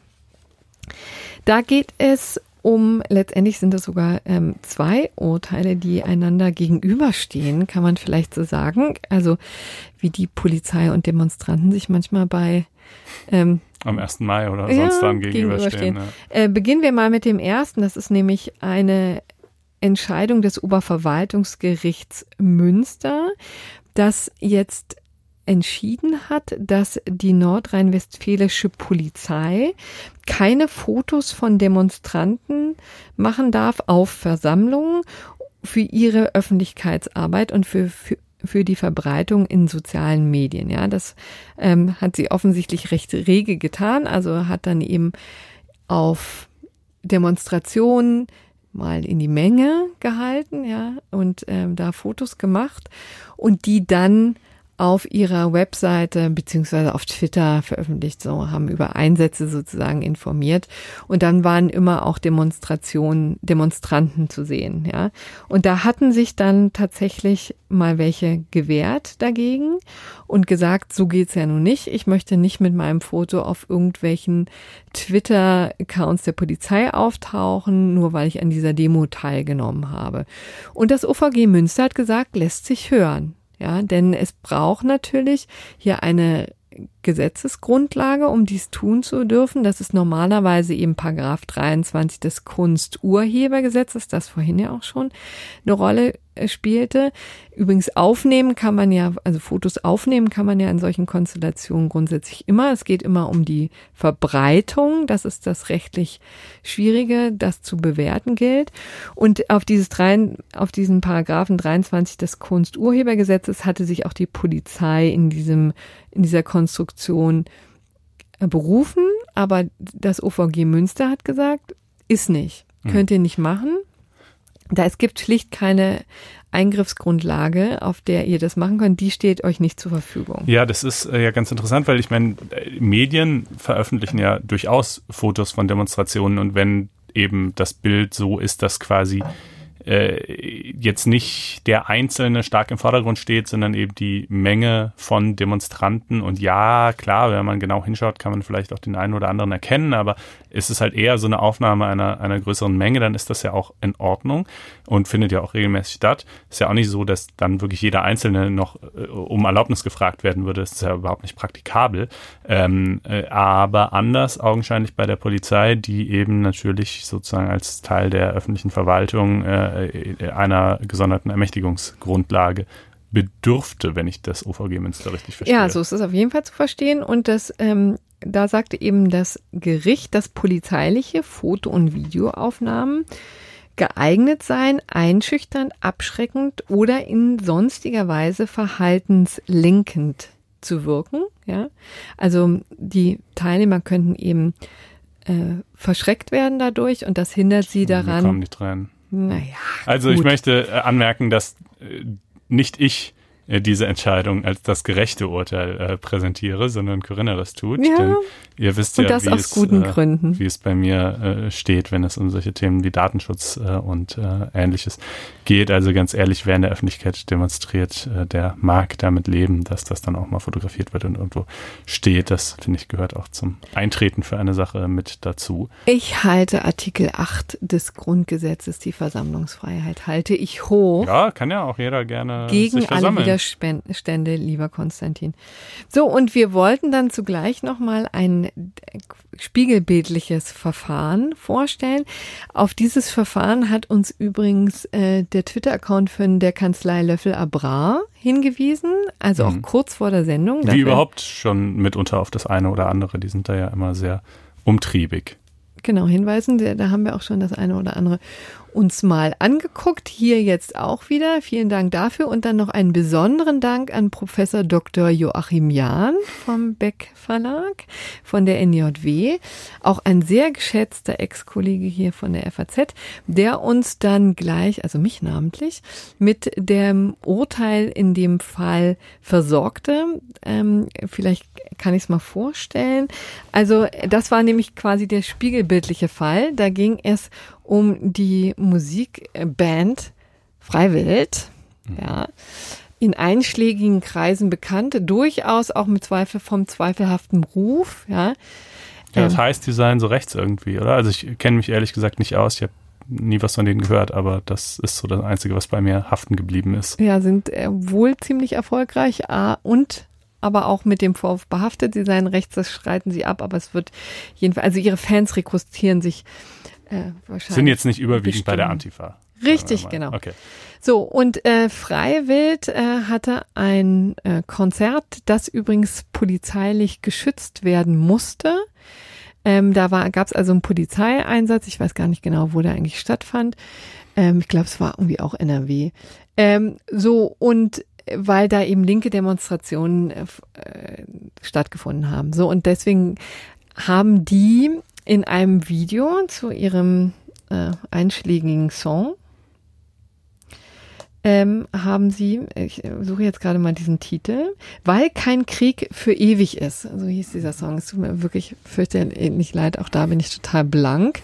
Da geht es um, letztendlich sind es sogar ähm, zwei Urteile, die einander gegenüberstehen, kann man vielleicht so sagen. Also wie die Polizei und Demonstranten sich manchmal bei ähm, am 1. Mai oder sonst ja, dann gegenüberstehen. gegenüberstehen. Ja. Äh, beginnen wir mal mit dem ersten. Das ist nämlich eine Entscheidung des Oberverwaltungsgerichts Münster, das jetzt entschieden hat, dass die nordrhein-westfälische Polizei keine Fotos von Demonstranten machen darf auf Versammlungen für ihre Öffentlichkeitsarbeit und für, für für die Verbreitung in sozialen Medien. Ja, das ähm, hat sie offensichtlich recht rege getan. Also hat dann eben auf Demonstrationen mal in die Menge gehalten, ja, und ähm, da Fotos gemacht und die dann auf ihrer Webseite beziehungsweise auf Twitter veröffentlicht, so haben über Einsätze sozusagen informiert und dann waren immer auch Demonstrationen, Demonstranten zu sehen, ja. Und da hatten sich dann tatsächlich mal welche gewehrt dagegen und gesagt, so geht's ja nun nicht. Ich möchte nicht mit meinem Foto auf irgendwelchen Twitter-Accounts der Polizei auftauchen, nur weil ich an dieser Demo teilgenommen habe. Und das OVG Münster hat gesagt, lässt sich hören. Ja, denn es braucht natürlich hier eine Gesetzesgrundlage, um dies tun zu dürfen. Das ist normalerweise eben Paragraph 23 des Kunsturhebergesetzes, das vorhin ja auch schon eine Rolle äh, spielte. Übrigens aufnehmen kann man ja, also Fotos aufnehmen kann man ja in solchen Konstellationen grundsätzlich immer. Es geht immer um die Verbreitung. Das ist das rechtlich Schwierige, das zu bewerten gilt. Und auf dieses drei, auf diesen Paragraphen 23 des Kunsturhebergesetzes hatte sich auch die Polizei in diesem, in dieser Konstruktion äh, berufen. Aber das OVG Münster hat gesagt, ist nicht. Hm. Könnt ihr nicht machen. Da es gibt schlicht keine Eingriffsgrundlage, auf der ihr das machen könnt, die steht euch nicht zur Verfügung. Ja, das ist äh, ja ganz interessant, weil ich meine, Medien veröffentlichen ja durchaus Fotos von Demonstrationen und wenn eben das Bild so ist, dass quasi äh, jetzt nicht der Einzelne stark im Vordergrund steht, sondern eben die Menge von Demonstranten. Und ja, klar, wenn man genau hinschaut, kann man vielleicht auch den einen oder anderen erkennen, aber ist es halt eher so eine Aufnahme einer, einer größeren Menge, dann ist das ja auch in Ordnung und findet ja auch regelmäßig statt. Ist ja auch nicht so, dass dann wirklich jeder Einzelne noch äh, um Erlaubnis gefragt werden würde. Das ist ja überhaupt nicht praktikabel. Ähm, äh, aber anders augenscheinlich bei der Polizei, die eben natürlich sozusagen als Teil der öffentlichen Verwaltung äh, einer gesonderten Ermächtigungsgrundlage bedürfte, wenn ich das OVG Münster richtig verstehe. Ja, so ist es auf jeden Fall zu verstehen. Und das, ähm, da sagte eben das Gericht, dass polizeiliche Foto- und Videoaufnahmen geeignet seien, einschüchternd, abschreckend oder in sonstiger Weise verhaltenslenkend zu wirken. Ja, also die Teilnehmer könnten eben äh, verschreckt werden dadurch und das hindert sie daran. Mir kommen die Tränen. Naja. Also gut. ich möchte äh, anmerken, dass äh, nicht ich diese Entscheidung als das gerechte Urteil äh, präsentiere, sondern Corinna das tut. Ja. Denn ihr wisst Und ja, das wie, aus es, guten äh, Gründen. wie es bei mir äh, steht, wenn es um solche Themen wie Datenschutz äh, und äh, ähnliches geht. Also ganz ehrlich, wer in der Öffentlichkeit demonstriert, äh, der mag damit leben, dass das dann auch mal fotografiert wird und irgendwo steht. Das, finde ich, gehört auch zum Eintreten für eine Sache mit dazu. Ich halte Artikel 8 des Grundgesetzes, die Versammlungsfreiheit, halte ich hoch. Ja, kann ja auch jeder gerne gegen sich alle versammeln. Widerstände, lieber Konstantin. So, und wir wollten dann zugleich nochmal ein spiegelbildliches Verfahren vorstellen. Auf dieses Verfahren hat uns übrigens äh, der Twitter-Account von der Kanzlei Löffel Abra hingewiesen, also auch Mhm. kurz vor der Sendung. Wie überhaupt schon mitunter auf das eine oder andere. Die sind da ja immer sehr umtriebig. Genau, hinweisen. Da haben wir auch schon das eine oder andere uns mal angeguckt. Hier jetzt auch wieder. Vielen Dank dafür. Und dann noch einen besonderen Dank an Professor Dr. Joachim Jahn vom Beck Verlag von der NJW. Auch ein sehr geschätzter Ex-Kollege hier von der FAZ, der uns dann gleich, also mich namentlich, mit dem Urteil in dem Fall versorgte. Ähm, vielleicht kann ich es mal vorstellen. Also das war nämlich quasi der spiegelbildliche Fall. Da ging es um die Musikband Freiwild, ja, in einschlägigen Kreisen bekannt, durchaus auch mit Zweifel vom zweifelhaften Ruf, ja. Ja, das Ähm. heißt, die seien so rechts irgendwie, oder? Also ich kenne mich ehrlich gesagt nicht aus. Ich habe nie was von denen gehört, aber das ist so das Einzige, was bei mir haften geblieben ist. Ja, sind äh, wohl ziemlich erfolgreich und aber auch mit dem Vorwurf behaftet. Sie seien rechts, das streiten sie ab, aber es wird jedenfalls, also ihre Fans rekrutieren sich äh, wahrscheinlich. Sind jetzt nicht überwiegend bei der. Antifa. Richtig, genau. Okay. So, und äh, Freiwild äh, hatte ein äh, Konzert, das übrigens polizeilich geschützt werden musste. Ähm, da gab es also einen Polizeieinsatz. Ich weiß gar nicht genau, wo der eigentlich stattfand. Ähm, ich glaube, es war irgendwie auch NRW. Ähm, so, und weil da eben linke Demonstrationen äh, äh, stattgefunden haben. So, und deswegen haben die in einem Video zu ihrem äh, einschlägigen Song ähm, haben sie, ich äh, suche jetzt gerade mal diesen Titel, weil kein Krieg für ewig ist. So hieß dieser Song. Es tut mir wirklich fürchterlich leid, auch da bin ich total blank.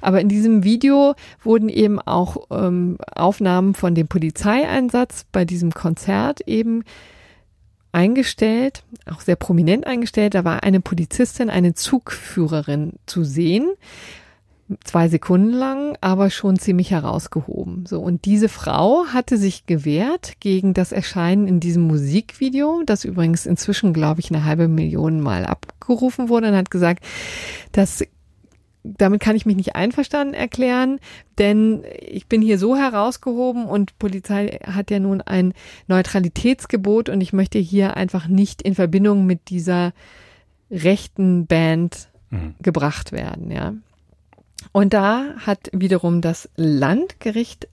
Aber in diesem Video wurden eben auch ähm, Aufnahmen von dem Polizeieinsatz bei diesem Konzert eben eingestellt, auch sehr prominent eingestellt. Da war eine Polizistin, eine Zugführerin zu sehen, zwei Sekunden lang, aber schon ziemlich herausgehoben. So und diese Frau hatte sich gewehrt gegen das Erscheinen in diesem Musikvideo, das übrigens inzwischen, glaube ich, eine halbe Million Mal abgerufen wurde und hat gesagt, dass damit kann ich mich nicht einverstanden erklären, denn ich bin hier so herausgehoben und Polizei hat ja nun ein Neutralitätsgebot und ich möchte hier einfach nicht in Verbindung mit dieser rechten Band Mhm. gebracht werden, ja. Und da hat wiederum das Landgericht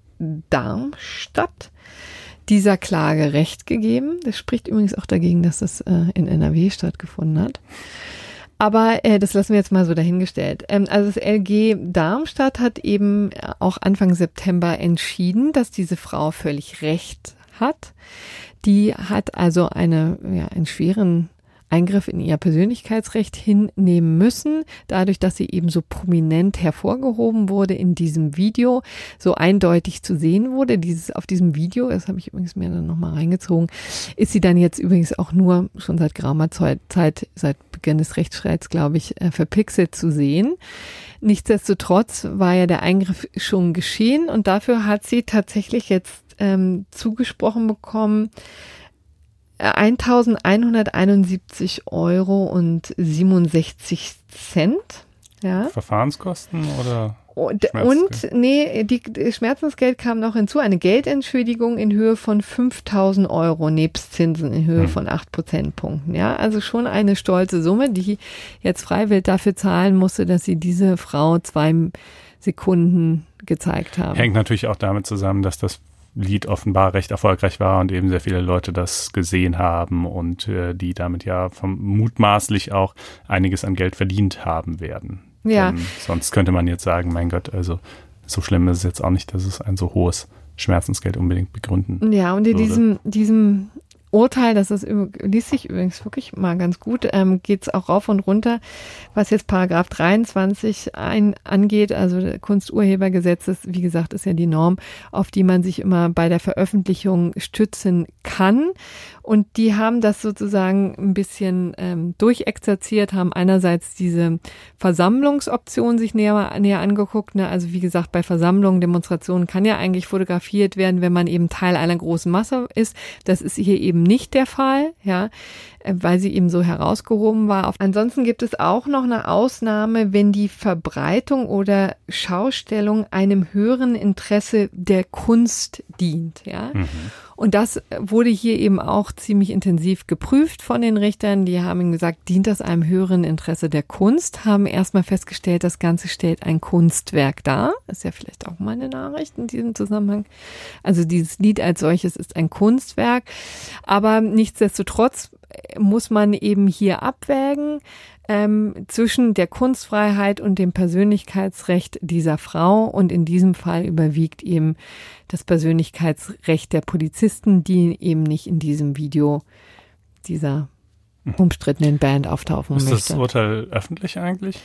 Darmstadt dieser Klage Recht gegeben. Das spricht übrigens auch dagegen, dass das äh, in NRW stattgefunden hat. Aber äh, das lassen wir jetzt mal so dahingestellt. Ähm, also das LG Darmstadt hat eben auch Anfang September entschieden, dass diese Frau völlig recht hat. Die hat also eine, ja, einen schweren Eingriff in ihr Persönlichkeitsrecht hinnehmen müssen, dadurch, dass sie eben so prominent hervorgehoben wurde in diesem Video, so eindeutig zu sehen wurde. Dieses auf diesem Video, das habe ich übrigens mir dann nochmal reingezogen, ist sie dann jetzt übrigens auch nur schon seit geraumer Zeit, seit Beginn des Rechtsstreits, glaube ich, äh, verpixelt zu sehen. Nichtsdestotrotz war ja der Eingriff schon geschehen und dafür hat sie tatsächlich jetzt ähm, zugesprochen bekommen, 1171 Euro und 67 Cent. Ja. Verfahrenskosten oder? Und, und nee, die, die Schmerzensgeld kam noch hinzu, eine Geldentschädigung in Höhe von 5000 Euro nebst Zinsen in Höhe hm. von 8 Prozentpunkten. Ja, also schon eine stolze Summe, die jetzt freiwillig dafür zahlen musste, dass sie diese Frau zwei Sekunden gezeigt haben. Hängt natürlich auch damit zusammen, dass das Lied offenbar recht erfolgreich war und eben sehr viele Leute das gesehen haben und äh, die damit ja vom, mutmaßlich auch einiges an Geld verdient haben werden. Ja. Denn sonst könnte man jetzt sagen, mein Gott, also so schlimm ist es jetzt auch nicht, dass es ein so hohes Schmerzensgeld unbedingt begründen. Ja, und in würde. diesem, diesem Urteil, das ist, liest sich übrigens wirklich mal ganz gut, ähm, geht es auch rauf und runter, was jetzt Paragraph 23 ein, angeht, also Kunsturhebergesetz ist, wie gesagt, ist ja die Norm, auf die man sich immer bei der Veröffentlichung stützen kann. Und die haben das sozusagen ein bisschen ähm, durchexerziert, haben einerseits diese Versammlungsoption sich näher, näher angeguckt. Ne? Also wie gesagt, bei Versammlungen, Demonstrationen kann ja eigentlich fotografiert werden, wenn man eben Teil einer großen Masse ist. Das ist hier eben nicht der Fall, ja, äh, weil sie eben so herausgehoben war. Ansonsten gibt es auch noch eine Ausnahme, wenn die Verbreitung oder Schaustellung einem höheren Interesse der Kunst dient, ja. Mhm. Und das wurde hier eben auch ziemlich intensiv geprüft von den Richtern. Die haben gesagt, dient das einem höheren Interesse der Kunst? Haben erstmal festgestellt, das Ganze stellt ein Kunstwerk dar. ist ja vielleicht auch mal eine Nachricht in diesem Zusammenhang. Also dieses Lied als solches ist ein Kunstwerk. Aber nichtsdestotrotz muss man eben hier abwägen ähm, zwischen der Kunstfreiheit und dem Persönlichkeitsrecht dieser Frau. Und in diesem Fall überwiegt eben das Persönlichkeitsrecht der Polizisten, die eben nicht in diesem Video dieser umstrittenen Band auftauchen Ist möchte. das Urteil öffentlich eigentlich?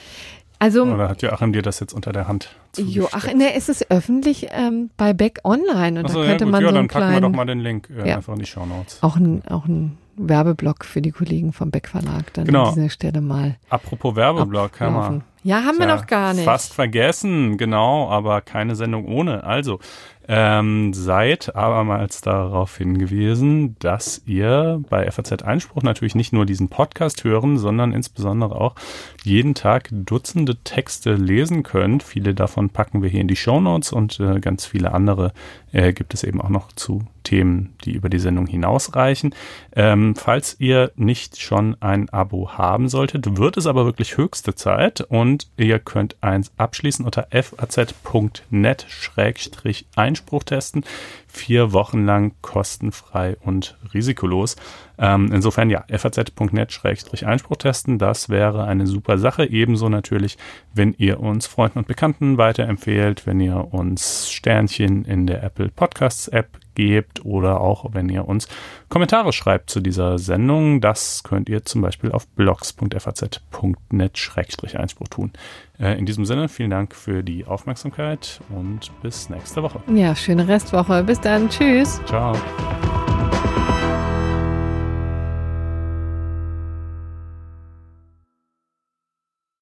Also, Oder hat Joachim dir das jetzt unter der Hand Joachim, ne, es ist öffentlich ähm, bei Beck Online und Achso, da könnte ja, gut, man ja, so dann einen packen kleinen, wir doch mal den Link äh, Ja. einfach in die Show Notes. auch ein, auch ein Werbeblock für die Kollegen vom Beck Verlag dann Genau. an dieser Stelle mal Apropos Werbeblock, Hammer. Ja, haben wir Tja, noch gar nicht. Fast vergessen, genau, aber keine Sendung ohne. Also, ähm, seid abermals darauf hingewiesen, dass ihr bei FAZ Einspruch natürlich nicht nur diesen Podcast hören, sondern insbesondere auch jeden Tag Dutzende Texte lesen könnt. Viele davon packen wir hier in die Shownotes und äh, ganz viele andere äh, gibt es eben auch noch zu Themen, die über die Sendung hinausreichen. Ähm, falls ihr nicht schon ein Abo haben solltet, wird es aber wirklich höchste Zeit und ihr könnt eins abschließen unter faz.net-einspruch testen. Vier Wochen lang kostenfrei und risikolos. Ähm, insofern ja, faz.net-einspruch testen, das wäre eine super Sache. Ebenso natürlich, wenn ihr uns Freunden und Bekannten weiterempfehlt, wenn ihr uns Sternchen in der Apple Podcasts App gebt oder auch wenn ihr uns Kommentare schreibt zu dieser Sendung. Das könnt ihr zum Beispiel auf blogs.faz.net-einspruch tun. Äh, in diesem Sinne, vielen Dank für die Aufmerksamkeit und bis nächste Woche. Ja, schöne Restwoche. Bis dann. Tschüss. Ciao.